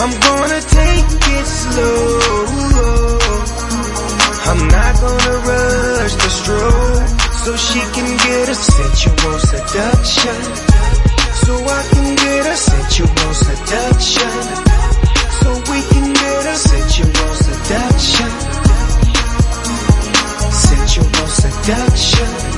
I'm gonna take it slow. I'm not gonna rush the stroll so she can get a sensual seduction. So I can get a sensual seduction. So we can get a sensual seduction. Sensual seduction.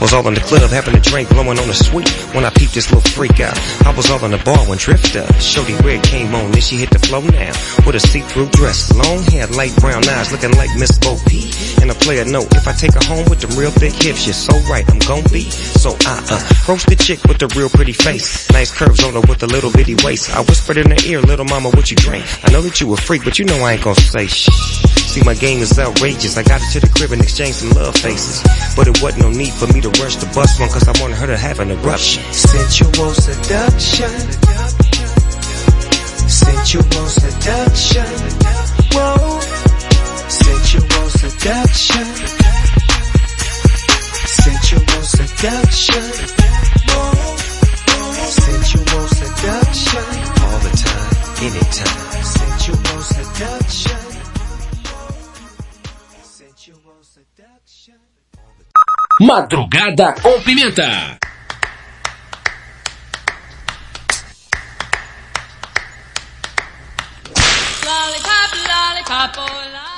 Was all in the club having a drink, blowing on the sweet when I peeped this little freak out. I was all in the bar when Drifter, Shorty Red came on, then she hit the flow now. With a see-through dress, long hair, light brown eyes, looking like Miss Bo Peep. And a player note, if I take her home with the real thick hips, you're so right, I'm gon' be. So I, uh, approached the chick with the real pretty face. Nice curves on her with a little bitty waist. I whispered in her ear, little mama, what you drink? I know that you a freak, but you know I ain't gon' say shh. See, my game is outrageous. I got her to the crib and exchanged some love faces. But it wasn't no need for me to rush the bus one, cause I wanted her to have an eruption. Sensual seduction. Sensual seduction. Whoa. Sensual seduction. Sensual seduction. Whoa. Sensual seduction. All the time, anytime. Sensual seduction. Madrugada com Pimenta.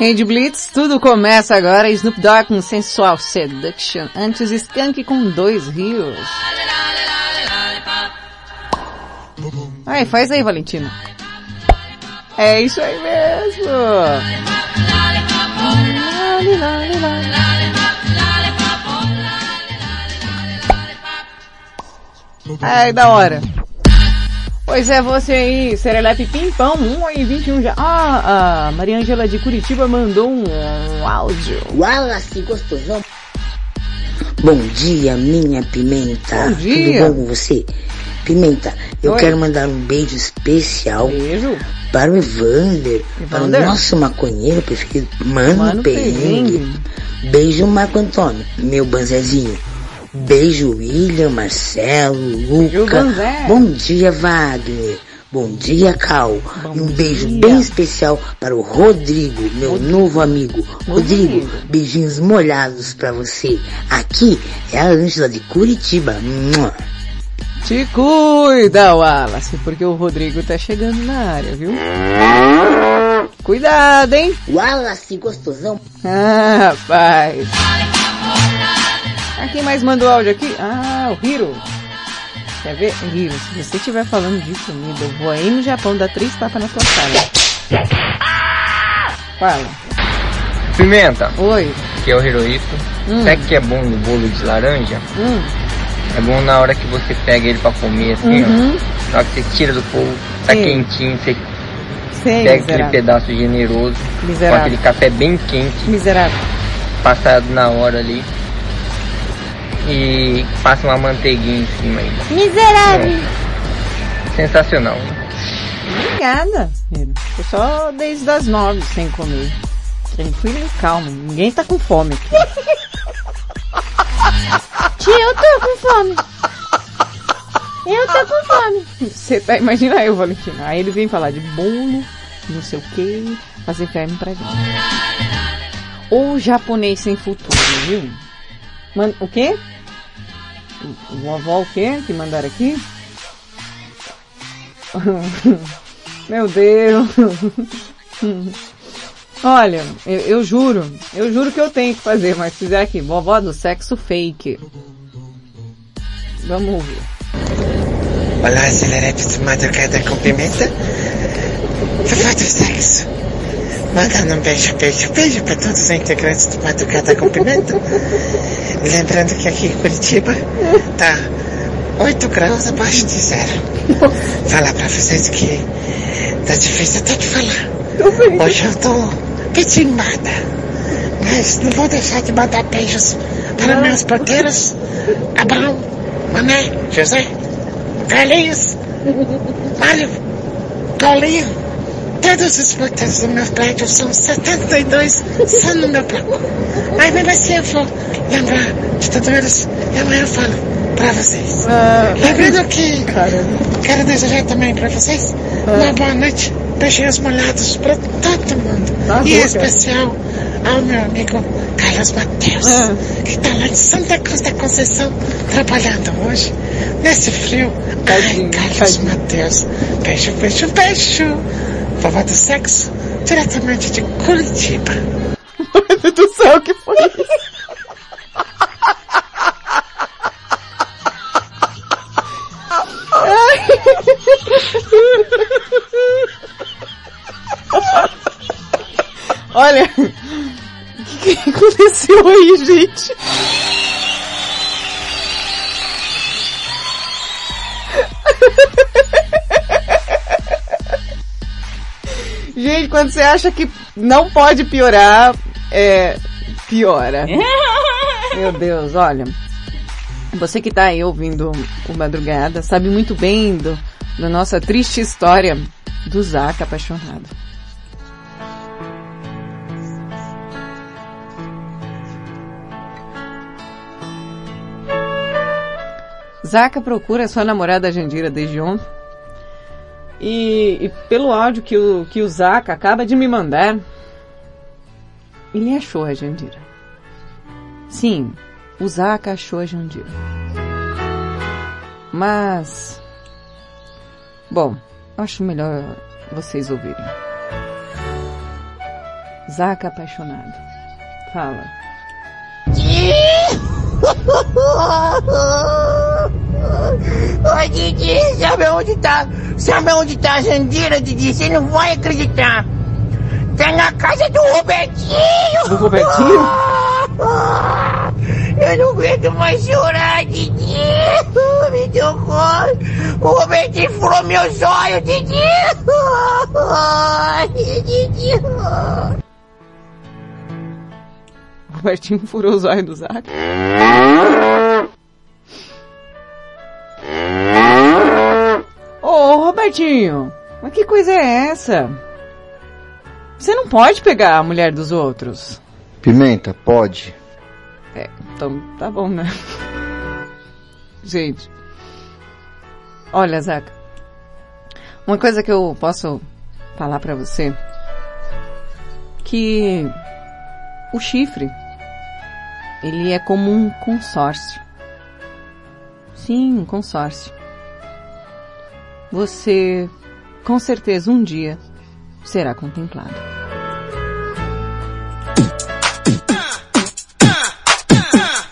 Rede Blitz, tudo começa agora. Snoop Dogg com Sensual Seduction. Antes Skank com Dois Rios. Aí, faz aí, Valentina. É isso aí mesmo. Ai, da hora. Pois é, você aí, Serelepe Pimpão, 1 e 21 já. Ah, a Maria Ângela de Curitiba mandou um, um áudio. Wallace gostosão. Bom dia, minha pimenta. Bom dia. Tudo bom com você? Pimenta, eu Oi. quero mandar um beijo especial Beijo. para o Evander, para o Evander. nosso maconheiro preferido, Mano, Mano. Perrengue. Beijo, Marco Antônio, meu banzezinho. Beijo, William, Marcelo, Luca. Bom dia, Wagner. Bom dia, Cal. e um beijo bem especial para o Rodrigo, meu novo amigo. Rodrigo, beijinhos molhados para você. Aqui é a Ângela de Curitiba. Te cuida, Wallace, porque o Rodrigo tá chegando na área, viu? Cuidado, hein? Wallace gostosão. Ah, rapaz. Ah, quem mais mandou áudio aqui? Ah, o Hiro. Quer ver? Hiro, se você estiver falando de comida, eu vou aí no Japão dar três tapas na tua cara. Fala. Pimenta. Oi. Que é o Hirohito. Hum. Sabe que é bom no bolo de laranja? Hum. É bom na hora que você pega ele pra comer, assim, Uhum. ó. Na hora que você tira do fogo, tá Sim. quentinho, você Sei, pega aquele miserável. pedaço generoso, Miserável. com aquele café bem quente, Miserável. passado na hora ali. E passa uma manteiguinha em cima ainda. Miserável. Sensacional. Obrigada. Eu só desde as nove sem comer. Tranquilo e calmo. Ninguém tá com fome aqui. Tia, eu tô com fome. Eu tô com fome. Você tá, imagina eu, Valentina. Aí ele vem falar de bolo, não sei o que, fazer ferme pra gente. O japonês sem futuro, viu? Man- o quê? Vovó o quê que mandaram aqui? Meu Deus. Olha, eu, eu juro, eu juro que eu tenho que fazer, mas fizer aqui, vovó do sexo fake. Vamos ouvir. Olá, aceleretes de madrugada com pimenta. Vovó do sexo. Mandando um beijo, beijo, beijo para todos os integrantes do Madrugada com Pimenta. Lembrando que aqui em Curitiba tá 8 graus abaixo de zero. Falar pra vocês que tá difícil até de falar. Hoje eu tô petimbada. Mas não vou deixar de mandar beijos para meus porteiros. Abraão, Mané, José, Carlinhos, Mário, Paulinho. Todos os porteiros do meu prédio são 72 só no meu bloco. Mas mesmo assim eu vou lembrar de todos eles e amanhã eu falo pra vocês. Lembrando que quero desejar também pra vocês uma boa noite, beijinhos molhados pra todo mundo. Tá e em especial ao meu amigo Carlos Mateus, que tá lá de Santa Cruz da Conceição trabalhando hoje, nesse frio. Ai, Carlos Mateus, beijo, beijo, beijo. Vovó do sexo, diretamente de Curitiba. Deus do céu, que foi isso? Olha, o que, que aconteceu aí, gente? Gente, quando você acha que não pode piorar, é, piora. Meu Deus, olha. Você que tá aí ouvindo o Madrugada sabe muito bem do, da nossa triste história do Zaca apaixonado. Zaca procura sua namorada Jandira desde ontem. E, e pelo áudio que o, que o Zaca acaba de me mandar, ele achou a Jandira. Sim, o Zaca achou a Jandira. Mas. Bom, acho melhor vocês ouvirem. Zaca apaixonado. Fala. Ô Didi, sabe onde tá? Sabe onde tá a Jandira, Didi? Você não vai acreditar. Tá na casa do Robertinho. Do Robertinho? Eu não aguento mais chorar, Didi. Me deu cor. O Robertinho furou meus olhos, Didi. Didi. Robertinho furou os olhos do Zaca. Ô, Robertinho, mas que coisa é essa? Você não pode pegar a mulher dos outros. Pimenta, pode. É, então tá bom, né? Gente. Olha, Zaca. Uma coisa que eu posso falar pra você. Que o chifre, ele é como um consórcio. Sim, um consórcio. Você, com certeza, um dia será contemplado.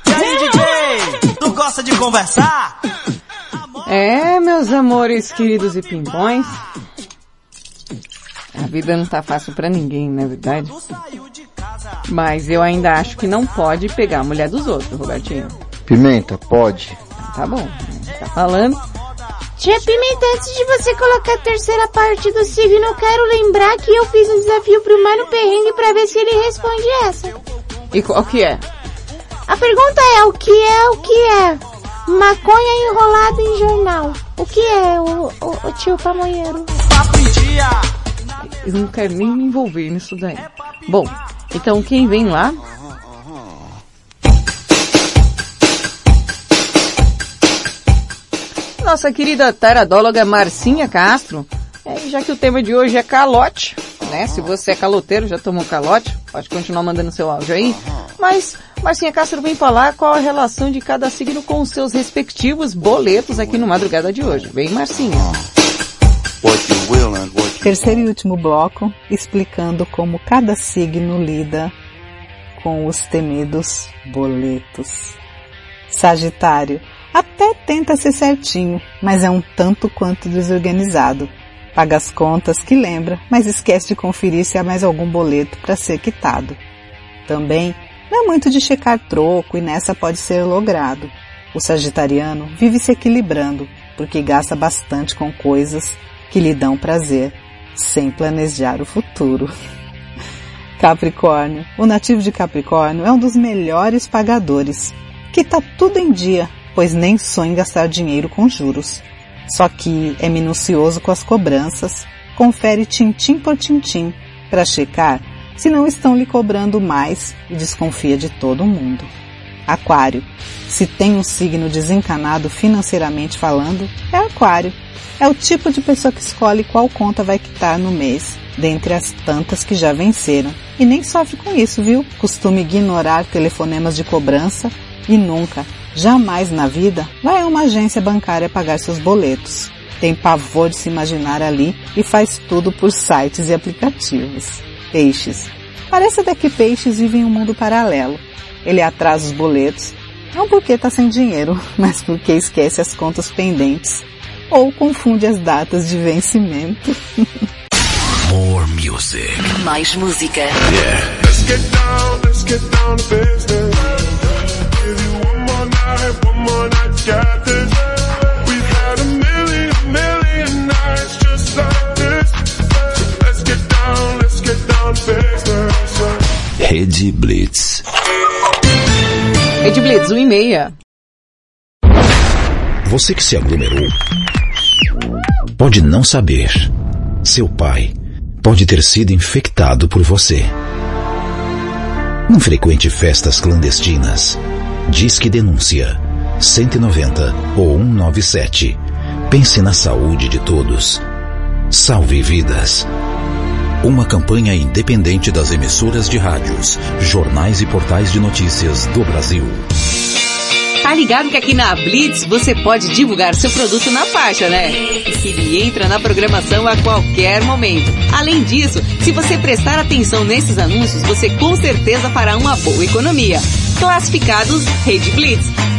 E aí, DJ? Tu gosta de conversar? É, meus amores queridos e pimpões. A vida não tá fácil pra ninguém, não é verdade? Mas eu ainda acho que não pode pegar a mulher dos outros, Robertinho. Pimenta, pode. Tá bom, tá falando. Tia Pimenta, antes de você colocar a terceira parte do signo, eu quero lembrar que eu fiz um desafio pro Mano Perrengue pra ver se ele responde essa. E qual que é? A pergunta é, o que é o que é? Maconha enrolada em jornal. O que é, o, o, o tio pamonheiro? Eu não quero nem me envolver nisso daí. Bom, então quem vem lá? Nossa querida taradóloga Marcinha Castro. E já que o tema de hoje é calote, né? Se você é caloteiro, já tomou calote, pode continuar mandando seu áudio aí. Mas Marcinha Castro vem falar qual a relação de cada signo com os seus respectivos boletos aqui no Madrugada de hoje. Vem Marcinha. Terceiro e último bloco, explicando como cada signo lida com os temidos boletos. Sagitário, até tenta ser certinho, mas é um tanto quanto desorganizado. Paga as contas que lembra, mas esquece de conferir se há mais algum boleto para ser quitado. Também não é muito de checar troco e nessa pode ser logrado. O sagitariano vive se equilibrando, porque gasta bastante com coisas que lhe dão prazer, sem planejar o futuro. Capricórnio. O nativo de Capricórnio é um dos melhores pagadores, que tá tudo em dia, pois nem sonha em gastar dinheiro com juros. Só que é minucioso com as cobranças, confere tintim por tintim para checar se não estão lhe cobrando mais e desconfia de todo mundo. Aquário. Se tem um signo desencanado financeiramente falando, é Aquário. É o tipo de pessoa que escolhe qual conta vai quitar no mês, dentre as tantas que já venceram. E nem sofre com isso, viu? Costuma ignorar telefonemas de cobrança e nunca, jamais na vida, vai a uma agência bancária pagar seus boletos. Tem pavor de se imaginar ali e faz tudo por sites e aplicativos. Peixes. Parece até que peixes vivem em um mundo paralelo. Ele atrasa os boletos, não porque está sem dinheiro, mas porque esquece as contas pendentes ou confunde as datas de vencimento. More music. Mais música. Yeah. Let's get down, let's get down to business. Give you one more night, one more night get this. We've had a million, million nights just like this. Let's get down, let's get down to business. Rede Blitz. Rede Blitz, 1 e meia. Você que se aglomerou pode não saber. Seu pai pode ter sido infectado por você. Não frequente festas clandestinas. Disque denúncia 190 ou 197. Pense na saúde de todos. Salve vidas. Uma campanha independente das emissoras de rádios, jornais e portais de notícias do Brasil. Tá ligado que aqui na Blitz você pode divulgar seu produto na faixa, né? E ele entra na programação a qualquer momento. Além disso, se você prestar atenção nesses anúncios, você com certeza fará uma boa economia. Classificados Rede Blitz.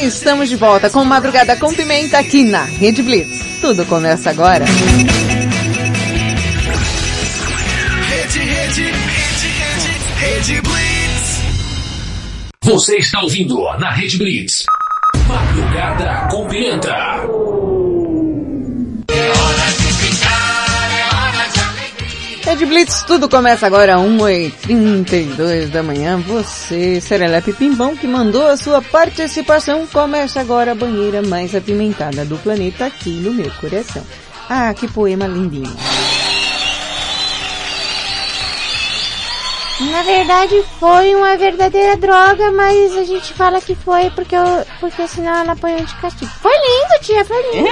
Estamos de volta com Madrugada com Pimenta aqui na Rede Blitz. Tudo começa agora. Rede, rede, rede, rede, rede Blitz. Você está ouvindo na Rede Blitz. Madrugada com Pimenta. Rede Blitz, tudo começa agora 1h32 da manhã. Você, Serelepe Pimbão, que mandou a sua participação, começa agora a banheira mais apimentada do planeta aqui no meu coração. Ah, que poema lindinho. Na verdade foi uma verdadeira droga, mas a gente fala que foi porque, eu, porque senão ela apanhou de castigo. Foi lindo, tia, foi lindo.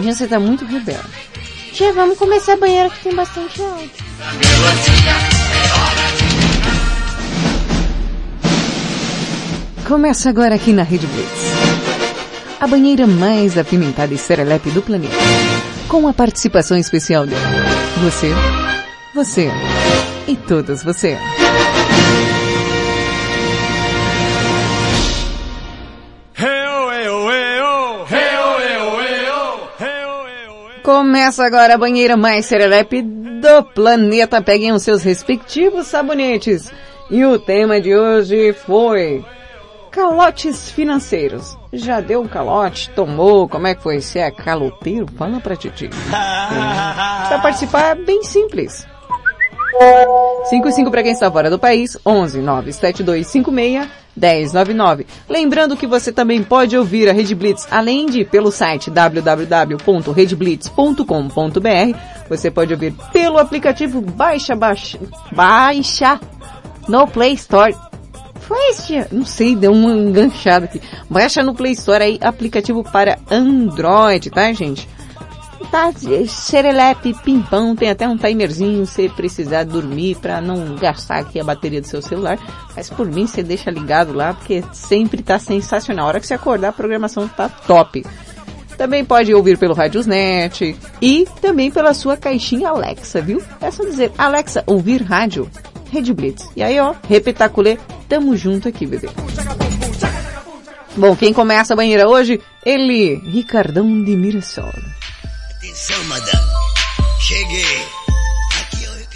Você tá muito rebelde. Tia, vamos começar a banheira que tem bastante áudio. Começa agora aqui na Rede Blitz. A banheira mais apimentada e serelepe do planeta. Com a participação especial de você, você e todas você. Começa agora a banheira mais serelepe do planeta. Peguem os seus respectivos sabonetes. E o tema de hoje foi calotes financeiros. Já deu um calote? Tomou? Como é que foi? Você é caloteiro? Fala pra Titi. Para participar é bem simples. 55 para quem está fora do país, 11 97256 1099. Lembrando que você também pode ouvir a Rede Blitz além de pelo site www.redblitz.com.br. Você pode ouvir pelo aplicativo Baixa Baixa Baixa no Play Store. Foi não sei, deu uma enganchada aqui. Baixa no Play Store aí aplicativo para Android, tá, gente? Tá serelepe, pimpão, tem até um timerzinho se precisar dormir para não gastar aqui a bateria do seu celular. Mas por mim você deixa ligado lá porque sempre tá sensacional. A hora que você acordar a programação tá top. Também pode ouvir pelo Radiosnet e também pela sua caixinha Alexa, viu? É só dizer, Alexa, ouvir rádio, Rede Blitz. E aí ó, repetaculê, tamo junto aqui, bebê. Bom, quem começa a banheira hoje? Ele, Ricardão de Mirassol. Atenção, madame. Cheguei.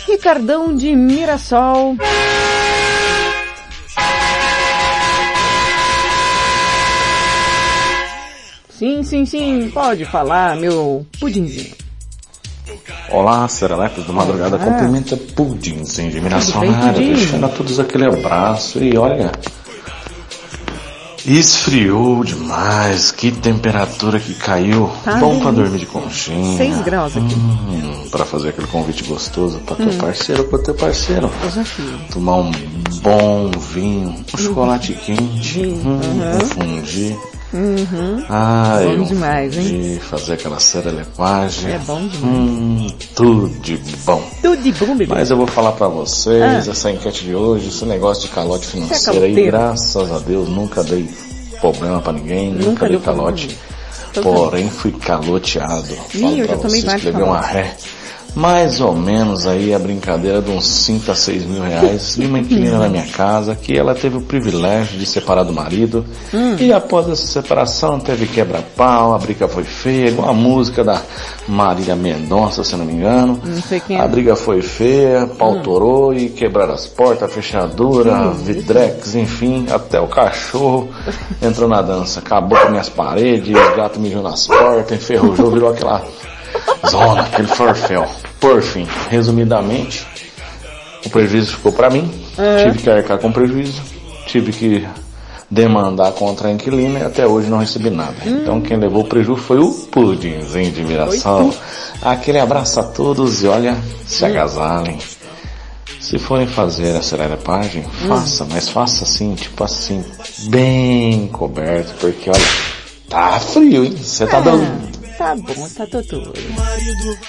Ricardão de Mirassol. Sim, sim, sim, pode falar, meu pudinzinho. Olá, Serelepes do Madrugada, Olá. cumprimenta Pudinzinho de Mirassol na área, deixando a todos aquele abraço e olha, esfriou demais, que temperatura que caiu, Tá bom pra dormir de conchinha. 6 graus aqui. Hum, pra fazer aquele convite gostoso pra teu Hum. parceiro ou pra teu parceiro. Desafio. Tomar um bom vinho, um chocolate quente, hum, Uhum. um fundi. Uhum. Ai, Bom demais, hein? fundi, fazer aquela serelepagem. É bom demais. Hum, tudo de bom. Tudo de bom, bebê. Mas eu vou falar pra vocês, Ah. essa enquete de hoje, esse negócio de calote é financeiro aí, graças a Deus, nunca dei problema pra ninguém, nunca, Nunca dei calote. Porém, fui caloteado. Ih, Falo eu já tomei vários uma ré. Mais ou menos aí a brincadeira de uns 5 a 6 mil reais de uma inquilina na minha casa que ela teve o privilégio de separar do marido Hum. e após essa separação teve quebra-pau, a briga foi feia, igual a música da Marília Mendonça, se não me engano. Não sei quem é. A briga foi feia, pau Hum. torou e quebraram as portas, a fechadura, Hum. vidrex, enfim, até o cachorro entrou na dança. Acabou com minhas paredes, os gatos mijou nas portas, enferrujou, virou aquela zona, aquele forféu. Por fim, resumidamente, o prejuízo ficou pra mim, É. tive que arcar com prejuízo, tive que demandar contra a inquilina e até hoje não recebi nada. Então quem levou o prejuízo foi o Pudinzinho de Mirassol. Aquele abraço a todos e olha, se agasalhem. Se forem fazer a serelipagem, faça, mas faça assim, tipo assim, bem coberto, porque olha, tá frio, hein? Você tá dando... Tá bom, tá tudo.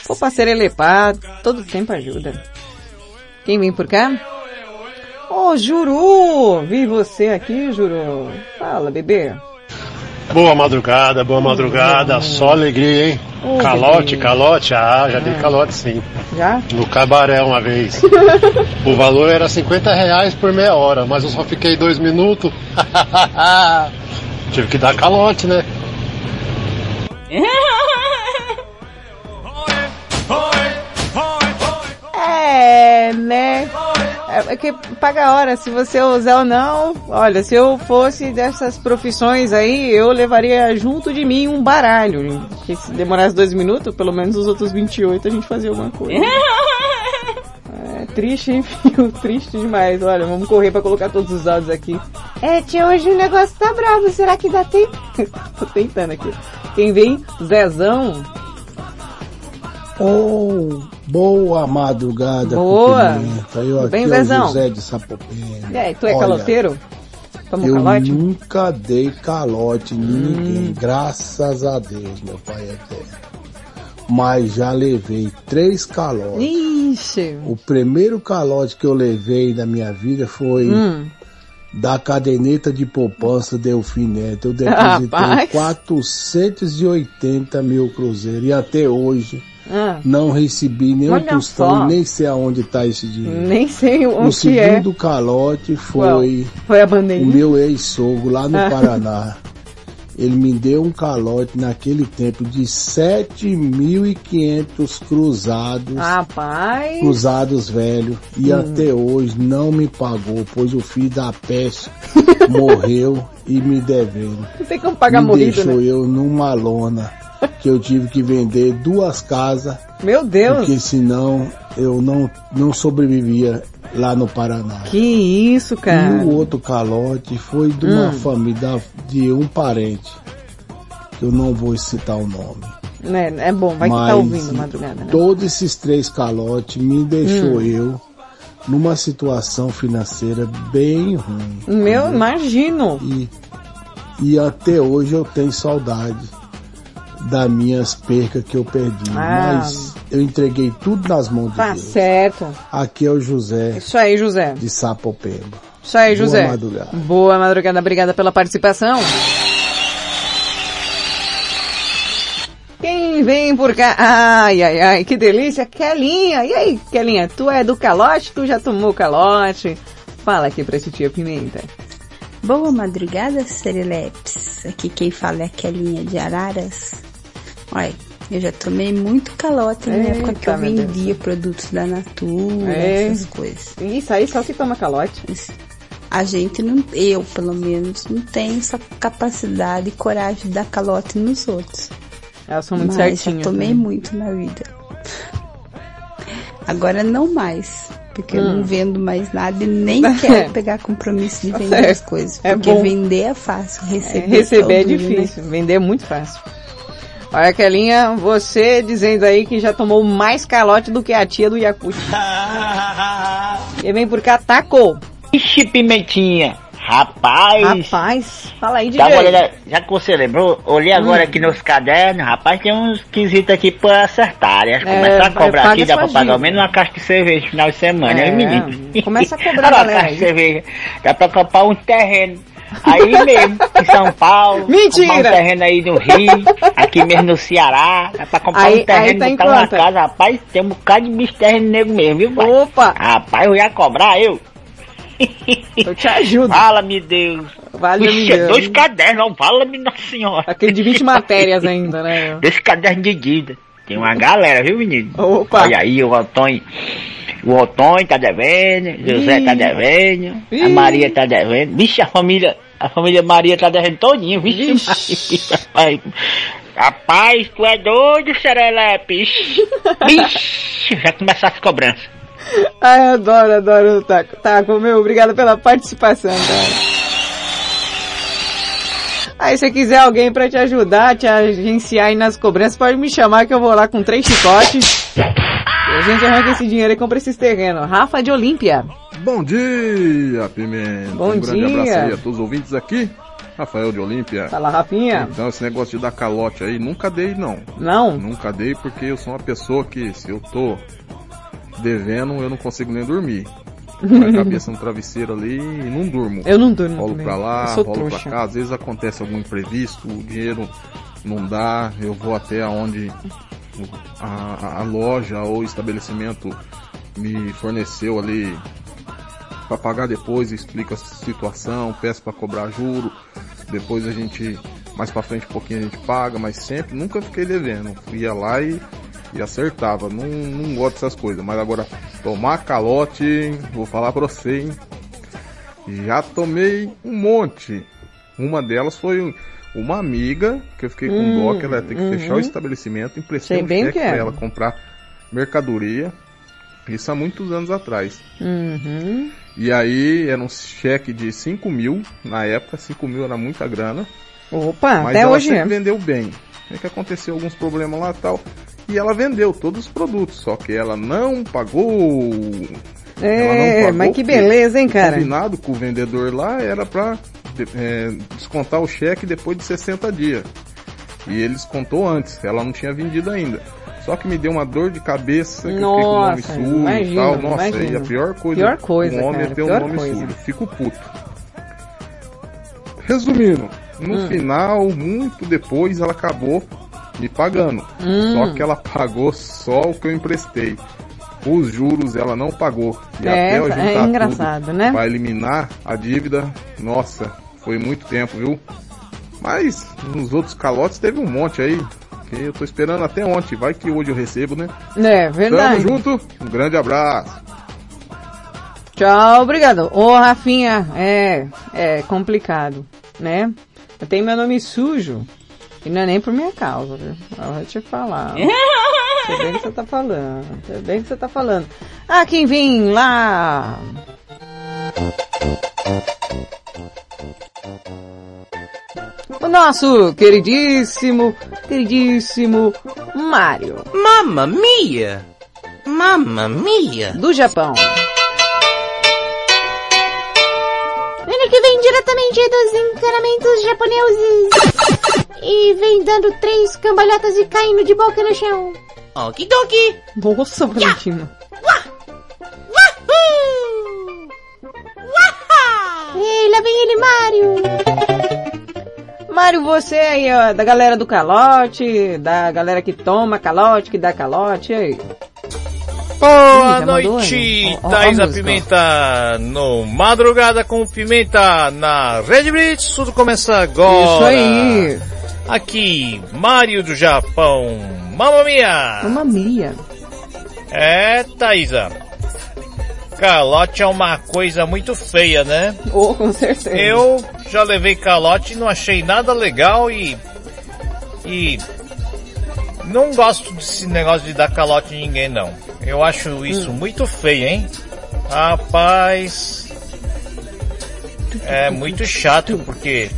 Vou pra serelepar, todo tempo ajuda. Quem vem por cá? Ô, Juru! Vi você aqui, Juru. Fala, bebê. Boa madrugada, boa madrugada, só alegria, hein? Calote, bebê. calote, ah, já dei Ah. calote sim. Já? No cabaré uma vez. o valor era 50 reais por meia hora, mas eu só fiquei dois minutos. Tive que dar calote, né? É, né? É que paga a hora, se você usar ou não. Olha, se eu fosse dessas profissões aí, eu levaria junto de mim um baralho. Que se demorasse dois minutos, pelo menos os outros 28 a gente fazia alguma coisa. É triste, filho? Triste demais. Olha, vamos correr pra colocar todos os dados aqui. É, tia, hoje o negócio tá bravo. Será que dá tempo? Tô tentando aqui. Quem vem? Zezão. Oh, boa madrugada, Boa. cumprimenta. Eu aqui bem, é Zezão? José de. E aí, tu é Olha, caloteiro? Toma eu calote? nunca dei calote em Hum. ninguém, graças a Deus, meu pai eterno. Mas já levei três calotes. Ixi. O primeiro calote que eu levei na minha vida foi Hum. da caderneta de poupança Delfim Neto. Eu Rapaz. depositei 480 mil cruzeiros e até hoje Ah, não recebi nenhum Olha tostão nem sei aonde está esse dinheiro. nem sei o O que é. segundo calote foi Qual? Foi a o meu ex-sogro lá no Ah. Paraná. Ele me deu um calote naquele tempo de 7.500 cruzados. Rapaz. Cruzados velho. E Hum. até hoje não me pagou, pois o filho da peste morreu e me devendo. Não tem como pagar me morrido, deixou né? eu numa lona que eu tive que vender duas casas. Meu Deus. Porque senão eu não, não sobrevivia lá no Paraná. Que isso, cara. E o outro calote foi de uma Hum. família, de um parente. que Eu não vou citar o nome. É, é bom, vai que Mas tá ouvindo madrugada, né? Todos esses três calotes me deixou Hum. eu numa situação financeira bem ruim. Meu, imagino. E, e até hoje eu tenho saudade das minhas percas que eu perdi. Ah. Mas eu entreguei tudo nas mãos de Tá Deus. certo. Aqui é o José Isso aí, José. de Sapopemba. Isso aí, Boa José. madrugada. Boa madrugada, obrigada pela participação. Quem vem por cá? Ai, ai, ai, que delícia. Kelinha. E aí, Kelinha, tu é do calote? Tu já tomou calote? Fala aqui pra tia Pimenta. Boa madrugada, Serelepes. Aqui quem fala é a Kelinha de Araras. Olha, eu já tomei muito calote na Eita, época que eu vendia produtos da Natura, É. essas coisas. Isso aí só que toma calote. A gente não, eu pelo menos, não tenho essa capacidade e coragem de dar calote nos outros. Elas são muito Mas certinhas. já tomei né? muito na vida. Agora não mais. Porque eu Hum. não vendo mais nada e nem quero pegar compromisso de Tá vender as coisas. É Porque bom. vender é fácil, É, receber, receber é né? difícil, vender é muito fácil. Olha, Kelinha, você dizendo aí que já tomou mais calote do que a tia do Yakut. e vem por cá, taco. Ixi, pimentinha. Rapaz. Rapaz, fala aí. Tava olhando, já que você lembrou, olhei agora Hum. aqui nos cadernos, rapaz, tem uns quesitos aqui pra acertar. Acho que É, começar a cobrar aqui, dá pra pagar ao menos uma caixa de cerveja no final de semana, É, hein, menino? começa a cobrar, Olha galera, caixa de aí. cerveja. Dá pra comprar um terreno. Aí mesmo, em São Paulo. Mentira! Um terreno aí no Rio, aqui mesmo no Ceará. Pra comprar Aí- um terreno tá botar uma casa. Rapaz, tem um bocado de bicho terreno nego mesmo, viu, pai? Opa! Rapaz, eu ia cobrar, eu. Eu te ajudo. Fala-me Deus. Vale-me Ixi, é Deus. dois cadernos, fala-me Nossa Senhora. Aquele de 20 matérias ainda, né? Dois cadernos de dívida. Tem uma galera, viu, menino? Opa. Olha aí, o Antônio. O Antônio tá devendo, José Ih. tá devendo, a Ih. Maria tá devendo. Vixe, a família, a família Maria tá devendo todinho, vixe, Maria, rapaz. Tu é doido, Serelepe. Vixe, já começaram as cobranças. Ai, adoro, adoro o Taco. Taco, meu, obrigado pela participação, cara. Aí, se quiser alguém pra te ajudar, te agenciar aí nas cobranças, pode me chamar que eu vou lá com três chicotes. E a gente arranca esse dinheiro e compra esses terrenos. Rafa de Olímpia. Bom dia, Pimenta. Bom um grande dia. abraço aí a todos os ouvintes aqui. Rafael de Olímpia. Fala, Rafinha. Então, esse negócio de dar calote aí, nunca dei não. Não? Nunca dei porque eu sou uma pessoa que, se eu tô devendo, eu não consigo nem dormir. A cabeça no travesseiro ali e não durmo. Eu não durmo Rolo também. pra lá, rolo trouxa. pra cá. Às vezes acontece algum imprevisto, o dinheiro não dá, eu vou até onde a, a- loja ou estabelecimento me forneceu ali para pagar depois, explico a situação, peço para cobrar juro, depois a gente, mais para frente um pouquinho a gente paga, mas sempre, nunca fiquei devendo, ia lá e, e acertava, não, não gosto dessas coisas, mas agora tomar calote, vou falar para você, hein? já tomei um monte, uma delas foi uma amiga que eu fiquei com Hum, dó que ela ia ter que fechar o uhum. estabelecimento, emprestei Sei um cheque que é. para ela comprar mercadoria, isso há muitos anos atrás. Uhum. E aí era um cheque de 5 mil, na época 5 mil era muita grana. Opa, mas até ela hoje é. sempre vendeu bem. É que aconteceu alguns problemas lá e tal. E ela vendeu todos os produtos, só que ela não pagou. Ela não É, pagou mas que beleza, hein, o cara? combinado com o vendedor lá era pra é, descontar o cheque depois de 60 dias. E ele descontou antes, ela não tinha vendido ainda. Só que me deu uma dor de cabeça, que eu fiquei com o nome Nossa, sujo e tal. Nossa, imagino. e a pior coisa, Pior coisa, um homem cara, é ter um pior nome coisa. sujo. Fico puto. Resumindo, no Hum. final, muito depois, ela acabou me pagando. Hum. Só que ela pagou só o que eu emprestei. Os juros ela não pagou. E É, até eu é juntar engraçado, tudo né? Pra eliminar a dívida, nossa, foi muito tempo, viu? Mas nos outros calotes teve um monte aí. Que eu tô esperando até ontem. Vai que hoje eu recebo, né? É, verdade. Tamo junto. Um grande abraço. Tchau, obrigado. Ô, Rafinha, é, é complicado, né? Eu tenho meu nome sujo. E não é nem por minha causa, viu? Eu vou te falar. Sei bem que você tá falando. Sei bem que você tá falando. Ah, quem vem lá? O nosso queridíssimo, queridíssimo Mário. Mamma mia! Mamma mia! Do Japão. Ele que vem diretamente dos encanamentos japoneses. E vem dando três cambalhotas e caindo de boca no chão. Okidoki! Nossa, Valentina. E lá vem ele, Mário. Mário, você aí, ó, da galera do calote, da galera que toma calote, que dá calote, aí? Boa Ih, mandou, noite, a Thaisa. Pimenta no Madrugada com Pimenta na Red Blitz, tudo começa agora. Isso aí. Aqui, Mário do Japão, Mamma Mia! Mamma mia. É, Thaisa. Calote é uma coisa muito feia, né? Oh, com certeza. Eu já levei calote e não achei nada legal e. E. Não gosto desse negócio de dar calote em ninguém, não. Eu acho isso muito feio, hein? Rapaz. É muito chato porque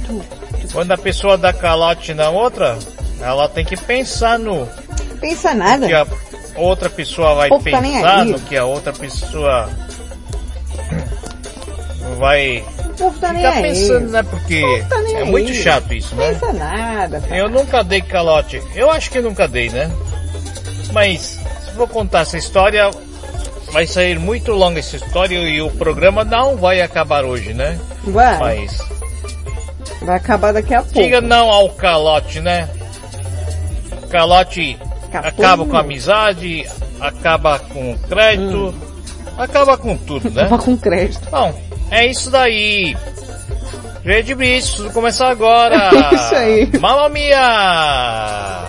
quando a pessoa dá calote na outra, ela tem que pensar no Pensa nada. que a outra pessoa vai tá nem pensar, aí. no que a outra pessoa vai tá ficar aí. pensando, né? Porque tá é aí. muito chato isso, né? Pensa nada. cara. Eu nunca dei calote. Eu acho que nunca dei, né? Mas, se for contar essa história, vai sair muito longa essa história e o programa não vai acabar hoje, né? Vai. Mas, Vai acabar daqui a pouco. diga não ao calote, né? Calote acaba com a amizade, acaba com o crédito, acaba com tudo, né? Acaba com crédito. Bom, é isso daí. Red Blitz, tudo começa agora. É isso aí. Mamma mia!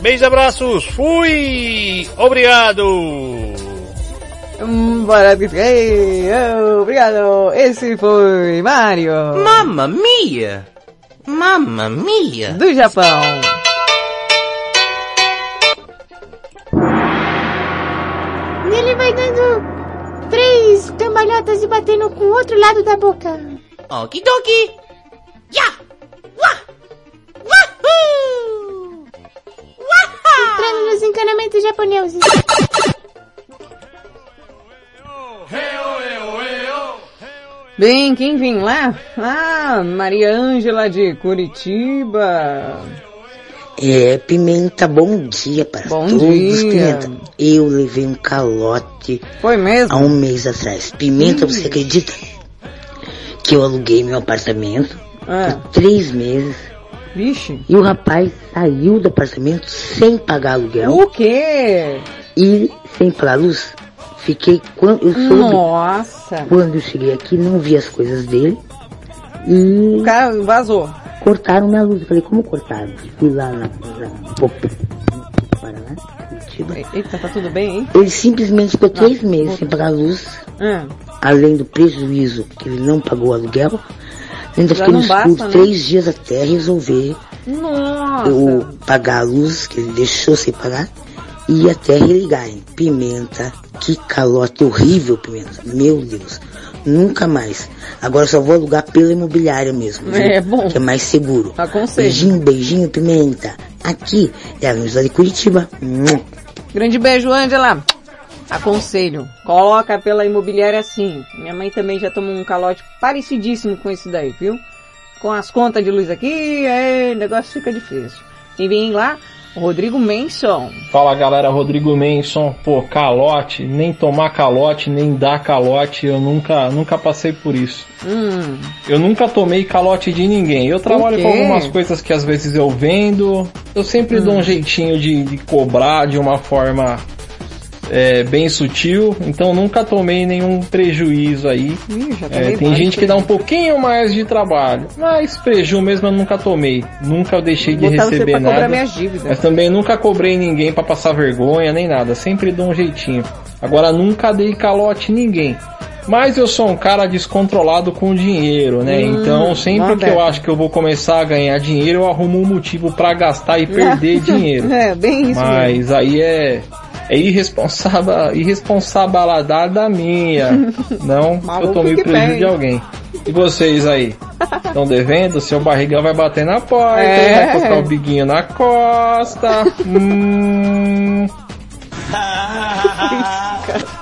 Beijos e abraços, fui! Obrigado! Hum, Ei, oh, obrigado. Esse foi Mário. Mamma mia! Mamma mia! Do Japão. Ele vai dando três cambalhotas e batendo com o outro lado da boca. Okidoki! Ya! Wah! Wahoo! Entrando nos encanamentos japoneses. Bem, quem vem lá? Ah, Maria Ângela de Curitiba. É, Pimenta, bom dia para Bom todos. dia. Pimenta, eu levei um calote Foi mesmo? há um mês atrás. Pimenta, Ih. você acredita que eu aluguei meu apartamento Ah, por três meses vixe. e o rapaz saiu do apartamento sem pagar aluguel O quê? e sem pagar luz? Fiquei quando eu soube Nossa. quando eu cheguei aqui não vi as coisas dele e O cara vazou. Cortaram minha luz. Eu falei, como cortaram? Fui lá na, Paraná, Curitiba. Eita, tá tudo bem, hein? Ele simplesmente ficou três meses sem pagar a luz, Ah, além do prejuízo que ele não pagou o aluguel. Ainda Já fiquei no basta, escuro né? três dias até resolver nossa. eu pagar a luz, que ele deixou sem pagar, e até religar, hein? Pimenta, que calote horrível, Pimenta. Meu Deus. Nunca mais. Agora só vou alugar pela imobiliária mesmo. viu? É, bom. Que é mais seguro. Aconselho. Beijinho, beijinho, Pimenta. Aqui é a Avenida de Curitiba. Grande beijo, Ângela. Aconselho. Coloca pela imobiliária assim. Minha mãe também já tomou um calote parecidíssimo com esse daí, viu? Com as contas de luz aqui, aí o negócio fica difícil. Quem vem lá? Rodrigo Menson. Fala galera, Rodrigo Menson, pô, calote, nem tomar calote, nem dar calote, eu nunca, nunca passei por isso. Hum, Eu nunca tomei calote de ninguém. Eu trabalho com algumas coisas que às vezes eu vendo. Eu sempre dou um jeitinho de, de cobrar de uma forma é, bem sutil, então nunca tomei nenhum prejuízo aí. Ih, É, tem gente que dá um pouquinho mais de trabalho, mas prejuízo mesmo eu nunca tomei. Nunca deixei de Botar receber nada. minhas dívidas. Mas também nunca cobrei ninguém pra passar vergonha nem nada, sempre dou um jeitinho. Agora nunca dei calote ninguém. Mas eu sou um cara descontrolado com dinheiro, né? Hum, então sempre que eu acho que eu vou começar a ganhar dinheiro, eu arrumo um motivo pra gastar e perder dinheiro. É, bem isso mesmo. Mas aí é é irresponsável, minha. Não eu tomei prejuízo de alguém. E vocês aí? Estão devendo? Seu barrigão vai bater na porta, É. vai colocar o biguinho na costa. hum,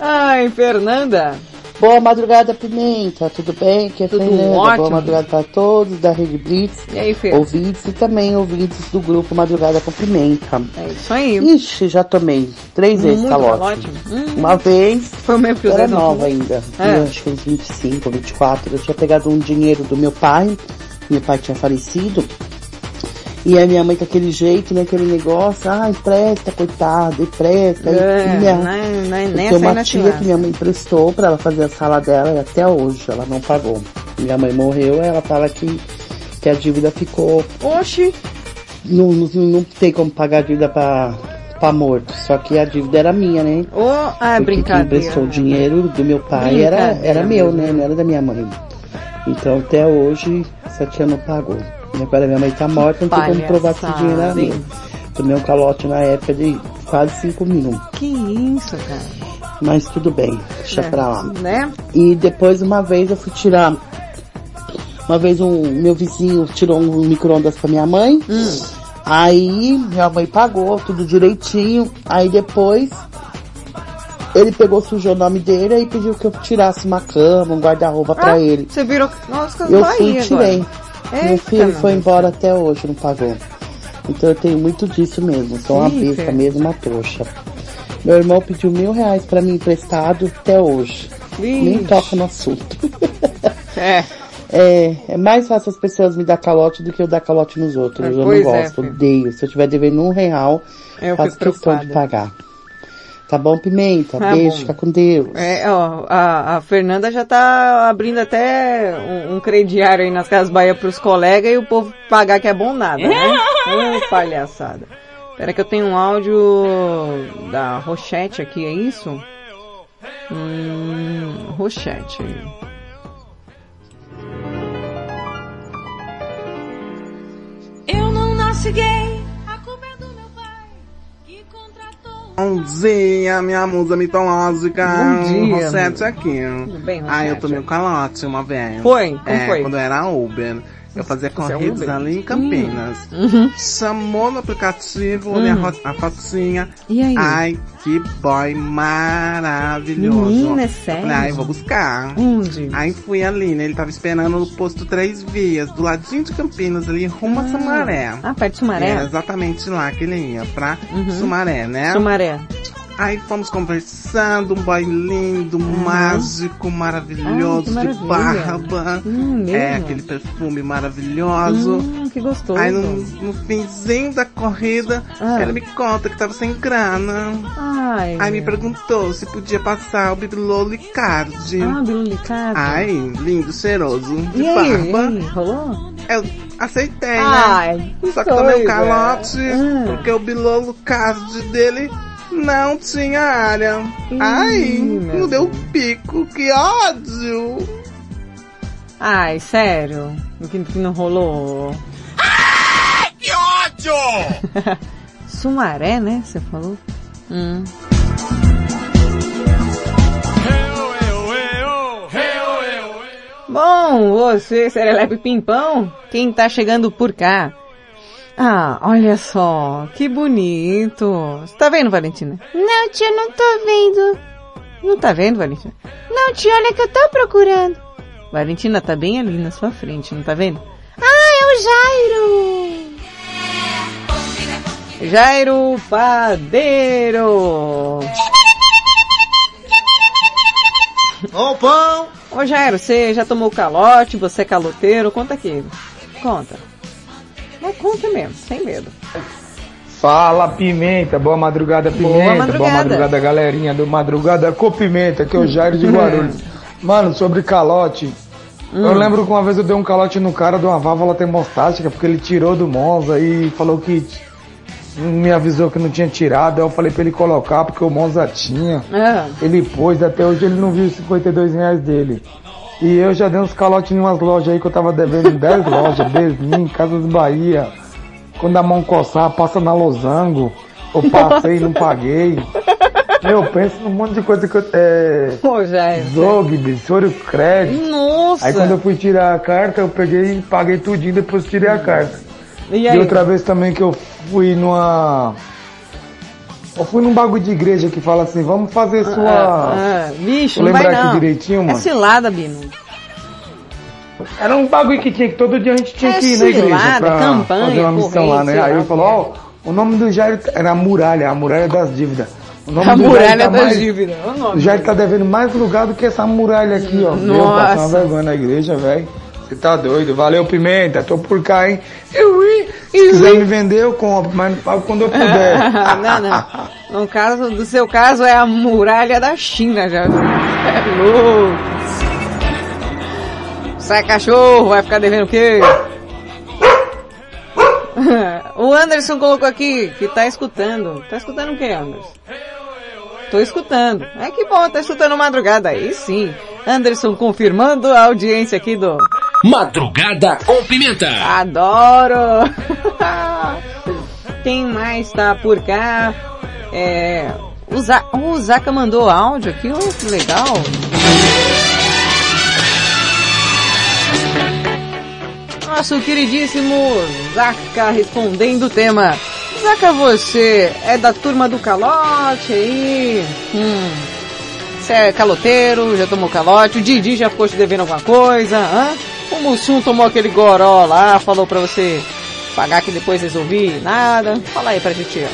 Ai, Fernanda. Boa madrugada, Pimenta. Tudo bem? Aqui é Tudo Fernanda. ótimo. Boa madrugada para todos da Rede Blitz. E aí, Fer? Ouvintes e também ouvintes do grupo Madrugada com Pimenta. É isso aí. Ixi, já tomei três vezes calote. Hum. Uma vez, Foi o mesmo que era nova ainda. É. Eu acho que uns 25 ou 24. Eu tinha pegado um dinheiro do meu pai. Meu pai tinha falecido. E a minha mãe com aquele jeito, né? Aquele negócio. Ah, empresta, coitado, empresta. É, tinha- não é- não é nessa tenho aí uma tia que minha mãe emprestou pra ela fazer a sala dela e até hoje ela não pagou. Minha mãe morreu, ela fala que, que a dívida ficou. Oxi! Não, não, não tem como pagar a dívida pra, pra morto. Só que a dívida era minha, né? Ô, ah, Porque quem brincadeira. emprestou o dinheiro do meu pai era, era meu, né? Não era da minha mãe. Então até hoje essa tia não pagou. Agora minha mãe tá morta, não tem como provar que esse dinheiro era meu. Tomei um calote na época de quase 5 mil. Que isso, cara? Mas tudo bem, deixa É, pra lá. Né? E depois uma vez eu fui tirar. Uma vez um meu vizinho tirou um micro-ondas pra minha mãe. Hum. Aí minha mãe pagou tudo direitinho. Aí depois ele pegou, sujou o nome dele e pediu que eu tirasse uma cama, um guarda-roupa pra Ah, ele. Você virou. Nossa, Eu fui e agora. Tirei. Meu Eita, filho foi embora até hoje, não pagou. Então eu tenho muito disso mesmo. Sou uma besta mesmo, uma trouxa. Meu irmão pediu mil reais pra mim emprestado até hoje. Nem Ixi. toca no assunto. É. É, é mais fácil as pessoas me dar calote do que eu dar calote nos outros. É, eu não é, gosto, filho. odeio. Se eu tiver devendo um real, Eu faço questão de preocupada. pagar. Tá bom, Pimenta? Tá Beijo, bom. fica com Deus. É, ó, a, a Fernanda já tá abrindo até um, um crediário aí nas Casas Bahia pros colegas e o povo pagar que é bom nada, né? Ô, palhaçada. Espera que eu tenho um áudio da Rochette aqui, é isso? Hum, Rochette. Eu não nasci gay. Bom dia, minha musa mitológica. Bom dia, Rosete aqui. Tudo bem, Ah, eu Rosete? tomei um calote uma vez. Foi? Como é, foi? quando eu era Uber. Eu fazia é corridas Uber? ali em Campinas. Hum. Chamou no aplicativo, olhei a, Hum. a fotinha. E aí? Ai, que boy maravilhoso. Menina, é sério? Falei, ai, vou buscar. Onde? Aí fui ali, né? Ele tava esperando no posto Três Vias, do ladinho de Campinas, ali, rumo a Sumaré. Ah, perto de Sumaré? É exatamente lá que ele ia, pra Uhum. Sumaré, né? Sumaré. Aí fomos conversando, um boy lindo, mágico, maravilhoso, Ai, de barba. Hum, é, aquele perfume maravilhoso. Hum, que gostoso. Aí no, no finzinho da corrida, Ah. ele me conta que tava sem grana. Ai. Aí me perguntou se podia passar o Bibelô Licardi. Ah, Bilu Licardo. Ai, lindo, cheiroso, de E aí, e barba. aí, rolou? Eu aceitei, Ai, né? Só que tomei um calote, Ah. porque o bilolo card dele não tinha área. Ai, meu não deu pico, que ódio! Ai, sério? O que, que não rolou? Que ódio! Sumaré, né? Você falou? Hum. Bom, você, Serelepe Pimpão, quem tá chegando por cá? Ah, olha só, que bonito. Você tá vendo, Valentina? Não, tia, não tô vendo. Não tá vendo, Valentina? Não, tia, olha que eu tô procurando. Valentina tá bem ali na sua frente, não tá vendo? Ah, é o Jairo. Jairo Padeiro. Ô, pão! Ô Jairo, você já tomou calote, você é caloteiro, conta aqui. Conta. Mas conta mesmo, sem medo. Fala Pimenta, boa madrugada Pimenta, madrugada. boa madrugada galerinha do Madrugada com Pimenta, que é o Jairo de Guarulhos. Mano, sobre calote, eu Hum. lembro que uma vez eu dei um calote no cara de uma válvula termostática, porque ele tirou do Monza e falou que me avisou que não tinha tirado, aí eu falei pra ele colocar, porque o Monza tinha. Ah. Ele pôs, até hoje ele não viu os 52 reais dele. E eu já dei uns calotes em umas lojas aí que eu tava devendo em 10 lojas, Besmin, Casas Bahia. Quando a mão coçar, passa na losango. Eu passei e não paguei. Meu, penso num monte de coisa que eu. É. É. Zogby, Soro Crédito. Nossa! Aí quando eu fui tirar a carta, eu peguei e paguei tudinho, depois tirei a carta. E aí? outra vez também que eu fui numa. Eu fui num bagulho de igreja que fala assim, vamos fazer sua. Ah, ah, bicho, Vou não vai lembrar não. aqui direitinho, É mano. cilada, Bino. Era um bagulho que tinha que todo dia a gente tinha É que ir na igreja cilada, pra campanha, fazer uma missão lá, né? Aí ele falou, ó, o nome do Jair era a muralha, a muralha das dívidas. O nome A do muralha tá das mais- dívidas. Nome. O Jair tá devendo mais lugar do que essa muralha aqui, ó. Meu, Nossa. passar uma vergonha na igreja, velho. Você tá doido? Valeu, Pimenta, tô por cá, hein? Eu ia. Se quiser me vender, eu compro, mas não pago quando eu puder. não, não. No caso, do seu caso é a muralha da China já. É louco. Sai cachorro, vai ficar devendo o quê? O Anderson colocou aqui que tá escutando. Tá escutando o que, Anderson? Tô escutando. É que bom, tá escutando madrugada. Aí sim. Anderson confirmando a audiência aqui do Madrugada com Pimenta. Adoro! Quem mais tá por cá? É, o, Za o Zaka mandou áudio aqui, oh, que legal! Nosso queridíssimo Zaka respondendo o tema. Zaka, você é da turma do calote aí? Hum, você é caloteiro, já tomou calote? O Didi já ficou te devendo alguma coisa? Hã? O Mussum tomou aquele goró lá, falou pra você pagar que depois resolvi? Nada? Fala aí pra gente.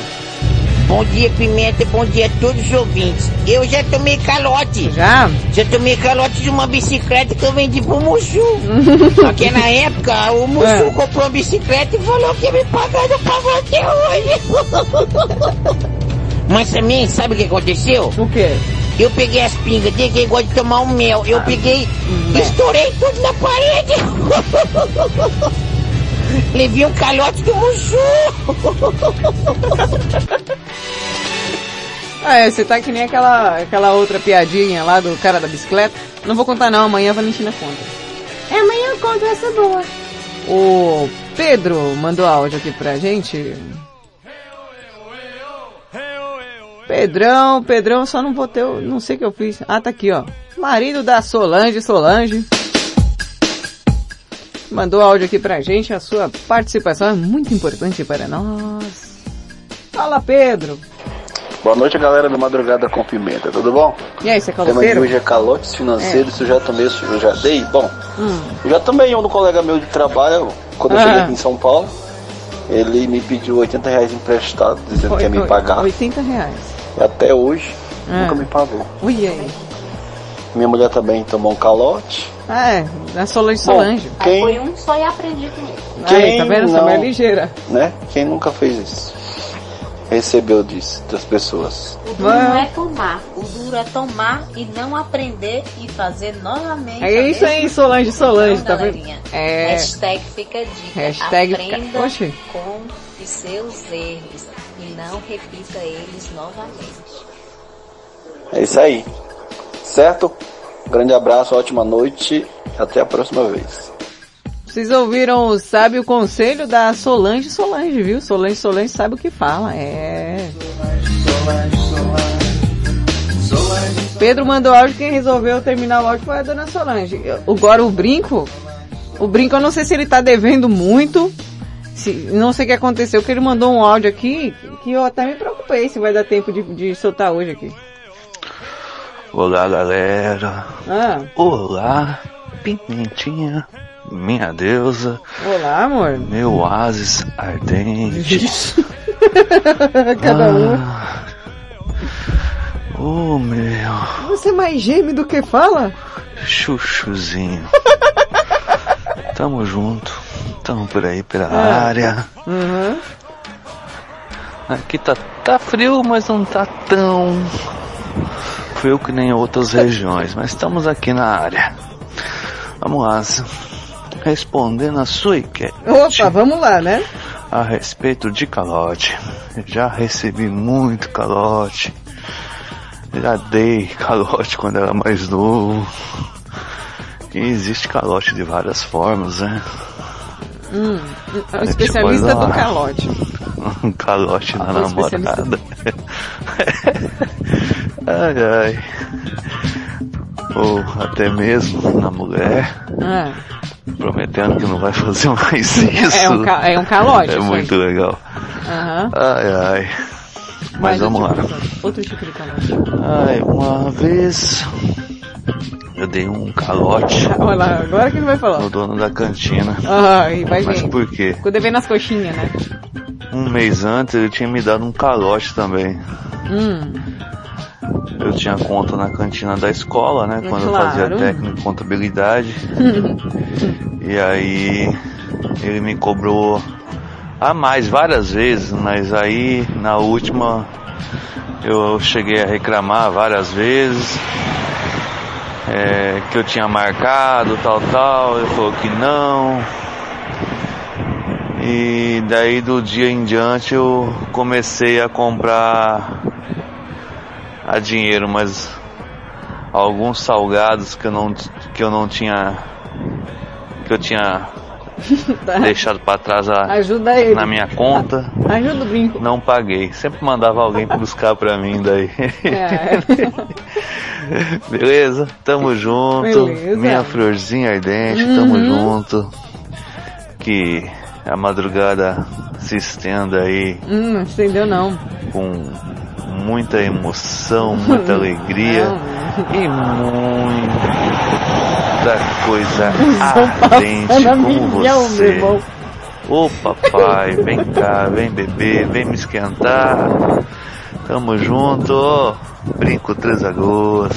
Bom dia, Pimenta, bom dia a todos os ouvintes. Eu já tomei calote. Já? Já tomei calote de uma bicicleta que eu vendi pro Mussu. Só que na época o Mussu É. comprou uma bicicleta e falou que ia me pagar, não pagou até hoje. Mas também, sabe o que aconteceu? O quê? Eu peguei as pingas ele gosta de tomar o mel. Eu peguei, estourei tudo na parede. Levei um calote do Mussu. Ah, é, você tá que nem aquela, aquela outra piadinha lá do cara da bicicleta. Não vou contar não, amanhã a Valentina conta. Amanhã eu conto essa boa. O Pedro mandou áudio aqui pra gente. Pedrão, Pedrão, só não vou ter, o- não sei o que eu fiz. Ah, tá aqui, ó. Marido da Solange, Solange. Mandou áudio aqui pra gente, a sua participação é muito importante para nós. Fala, Pedro. Boa noite, galera do Madrugada com Pimenta, tudo bom? E aí, você é O tema de caloteiro? hoje é calotes financeiros, se eu já tomei, eu já dei. Bom, Hum. eu já tomei um do colega meu de trabalho, quando eu Ah. cheguei aqui em São Paulo. Ele me pediu 80 reais emprestado, dizendo que ia me pagar. 80 reais. E até hoje, Ah. nunca me pagou. Ui, aí. Minha mulher também tomou um calote. Ah, é, a Solange Bom, Solange. quem- Foi um só e aprendi com ele. Aí, tá vendo? Não- mais ligeira. Né? Quem nunca fez isso? Recebeu disso, das pessoas. O duro não é tomar, o duro é tomar e não aprender e fazer novamente. É a isso aí, Solange. Solange, Então, tá vendo? É. Hashtag fica dica. Hashtag fica- Aprenda Oxe. com os seus erros não repita eles novamente. É isso aí. Certo? Grande abraço, ótima noite. Até a próxima vez. Vocês ouviram o sábio conselho da Solange Solange, viu? Solange Solange sabe o que fala, é. Pedro mandou áudio, quem resolveu terminar o áudio foi a dona Solange. Agora o brinco, o brinco eu não sei se ele tá devendo muito, não sei o que aconteceu, que ele mandou um áudio aqui que eu até me preocupei se vai dar tempo de, de soltar hoje aqui. Olá, galera. Ah, Olá, Pimentinha, minha deusa, olá amor. meu oásis ardente. Cada um. Ah, oh, meu Você é mais geme do que fala? chuchuzinho. Tamo junto, tamo por aí pela Ah. área. Uhum. Aqui tá, tá frio, mas não tá tão frio que nem outras regiões. Mas estamos aqui na área. Vamos lá. Respondendo a sua enquete Opa, vamos lá, né? a respeito de calote. Já recebi muito calote. Já dei calote quando era mais novo. Existe calote de várias formas, né? Hum, é o É especialista tipo, do ah, calote. Um calote na o especialista. namorada. ai ai. Ou até mesmo na mulher. Ah, Prometendo que não vai fazer mais isso. É um ca- é um calote, É muito legal. aham. Ai ai. Mas Mais vamos lá. tipo de- Outro tipo de calote. Ai, uma vez eu dei um calote Olha lá, agora que ele vai falar. no dono da cantina. Ai, vai Mas ver. por quê? Ficou devendo as coxinhas, né? Um mês antes ele tinha me dado um calote também. Hum, Eu tinha conta na cantina da escola, né? Quando eu claro. fazia técnico em contabilidade. E aí ele me cobrou a mais várias vezes, mas aí na última eu cheguei a reclamar várias vezes é, que eu tinha marcado tal tal, ele falou que não. E daí do dia em diante eu comecei a comprar a dinheiro, mas alguns salgados que eu não que eu não tinha que eu tinha deixado para trás a- Ajuda ele. na minha conta, Ajuda o brinco. não paguei. Sempre mandava alguém buscar pra mim daí. É. Beleza? Tamo junto. Beleza. Minha florzinha ardente, tamo Uhum. junto. Que a madrugada se estenda aí Hum, não entendeu não. com muita emoção, muita alegria e muita coisa ardente como você. irmão. Ô papai, vem cá, vem beber, vem me esquentar. Tamo junto. Brinco Três Lagoas.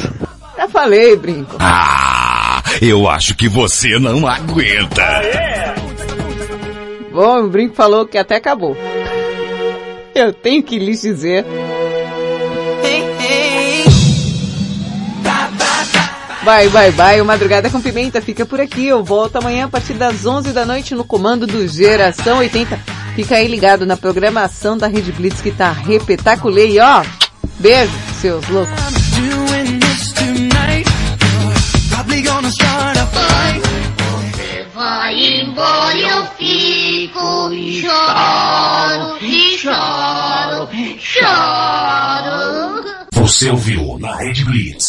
Já falei, brinco. Ah, eu acho que você não aguenta. Bom, o brinco falou que até acabou. Eu tenho que lhes dizer. Vai, vai, vai, o Madrugada com Pimenta fica por aqui. Eu volto amanhã a partir das 11 da noite no comando do Geração 80. Fica aí ligado na programação da Rede Blitz que tá repetaculei, ó. Beijo, seus loucos. Você vai embora e eu fico e choro, e choro, choro. Você ouviu na Rede Blitz.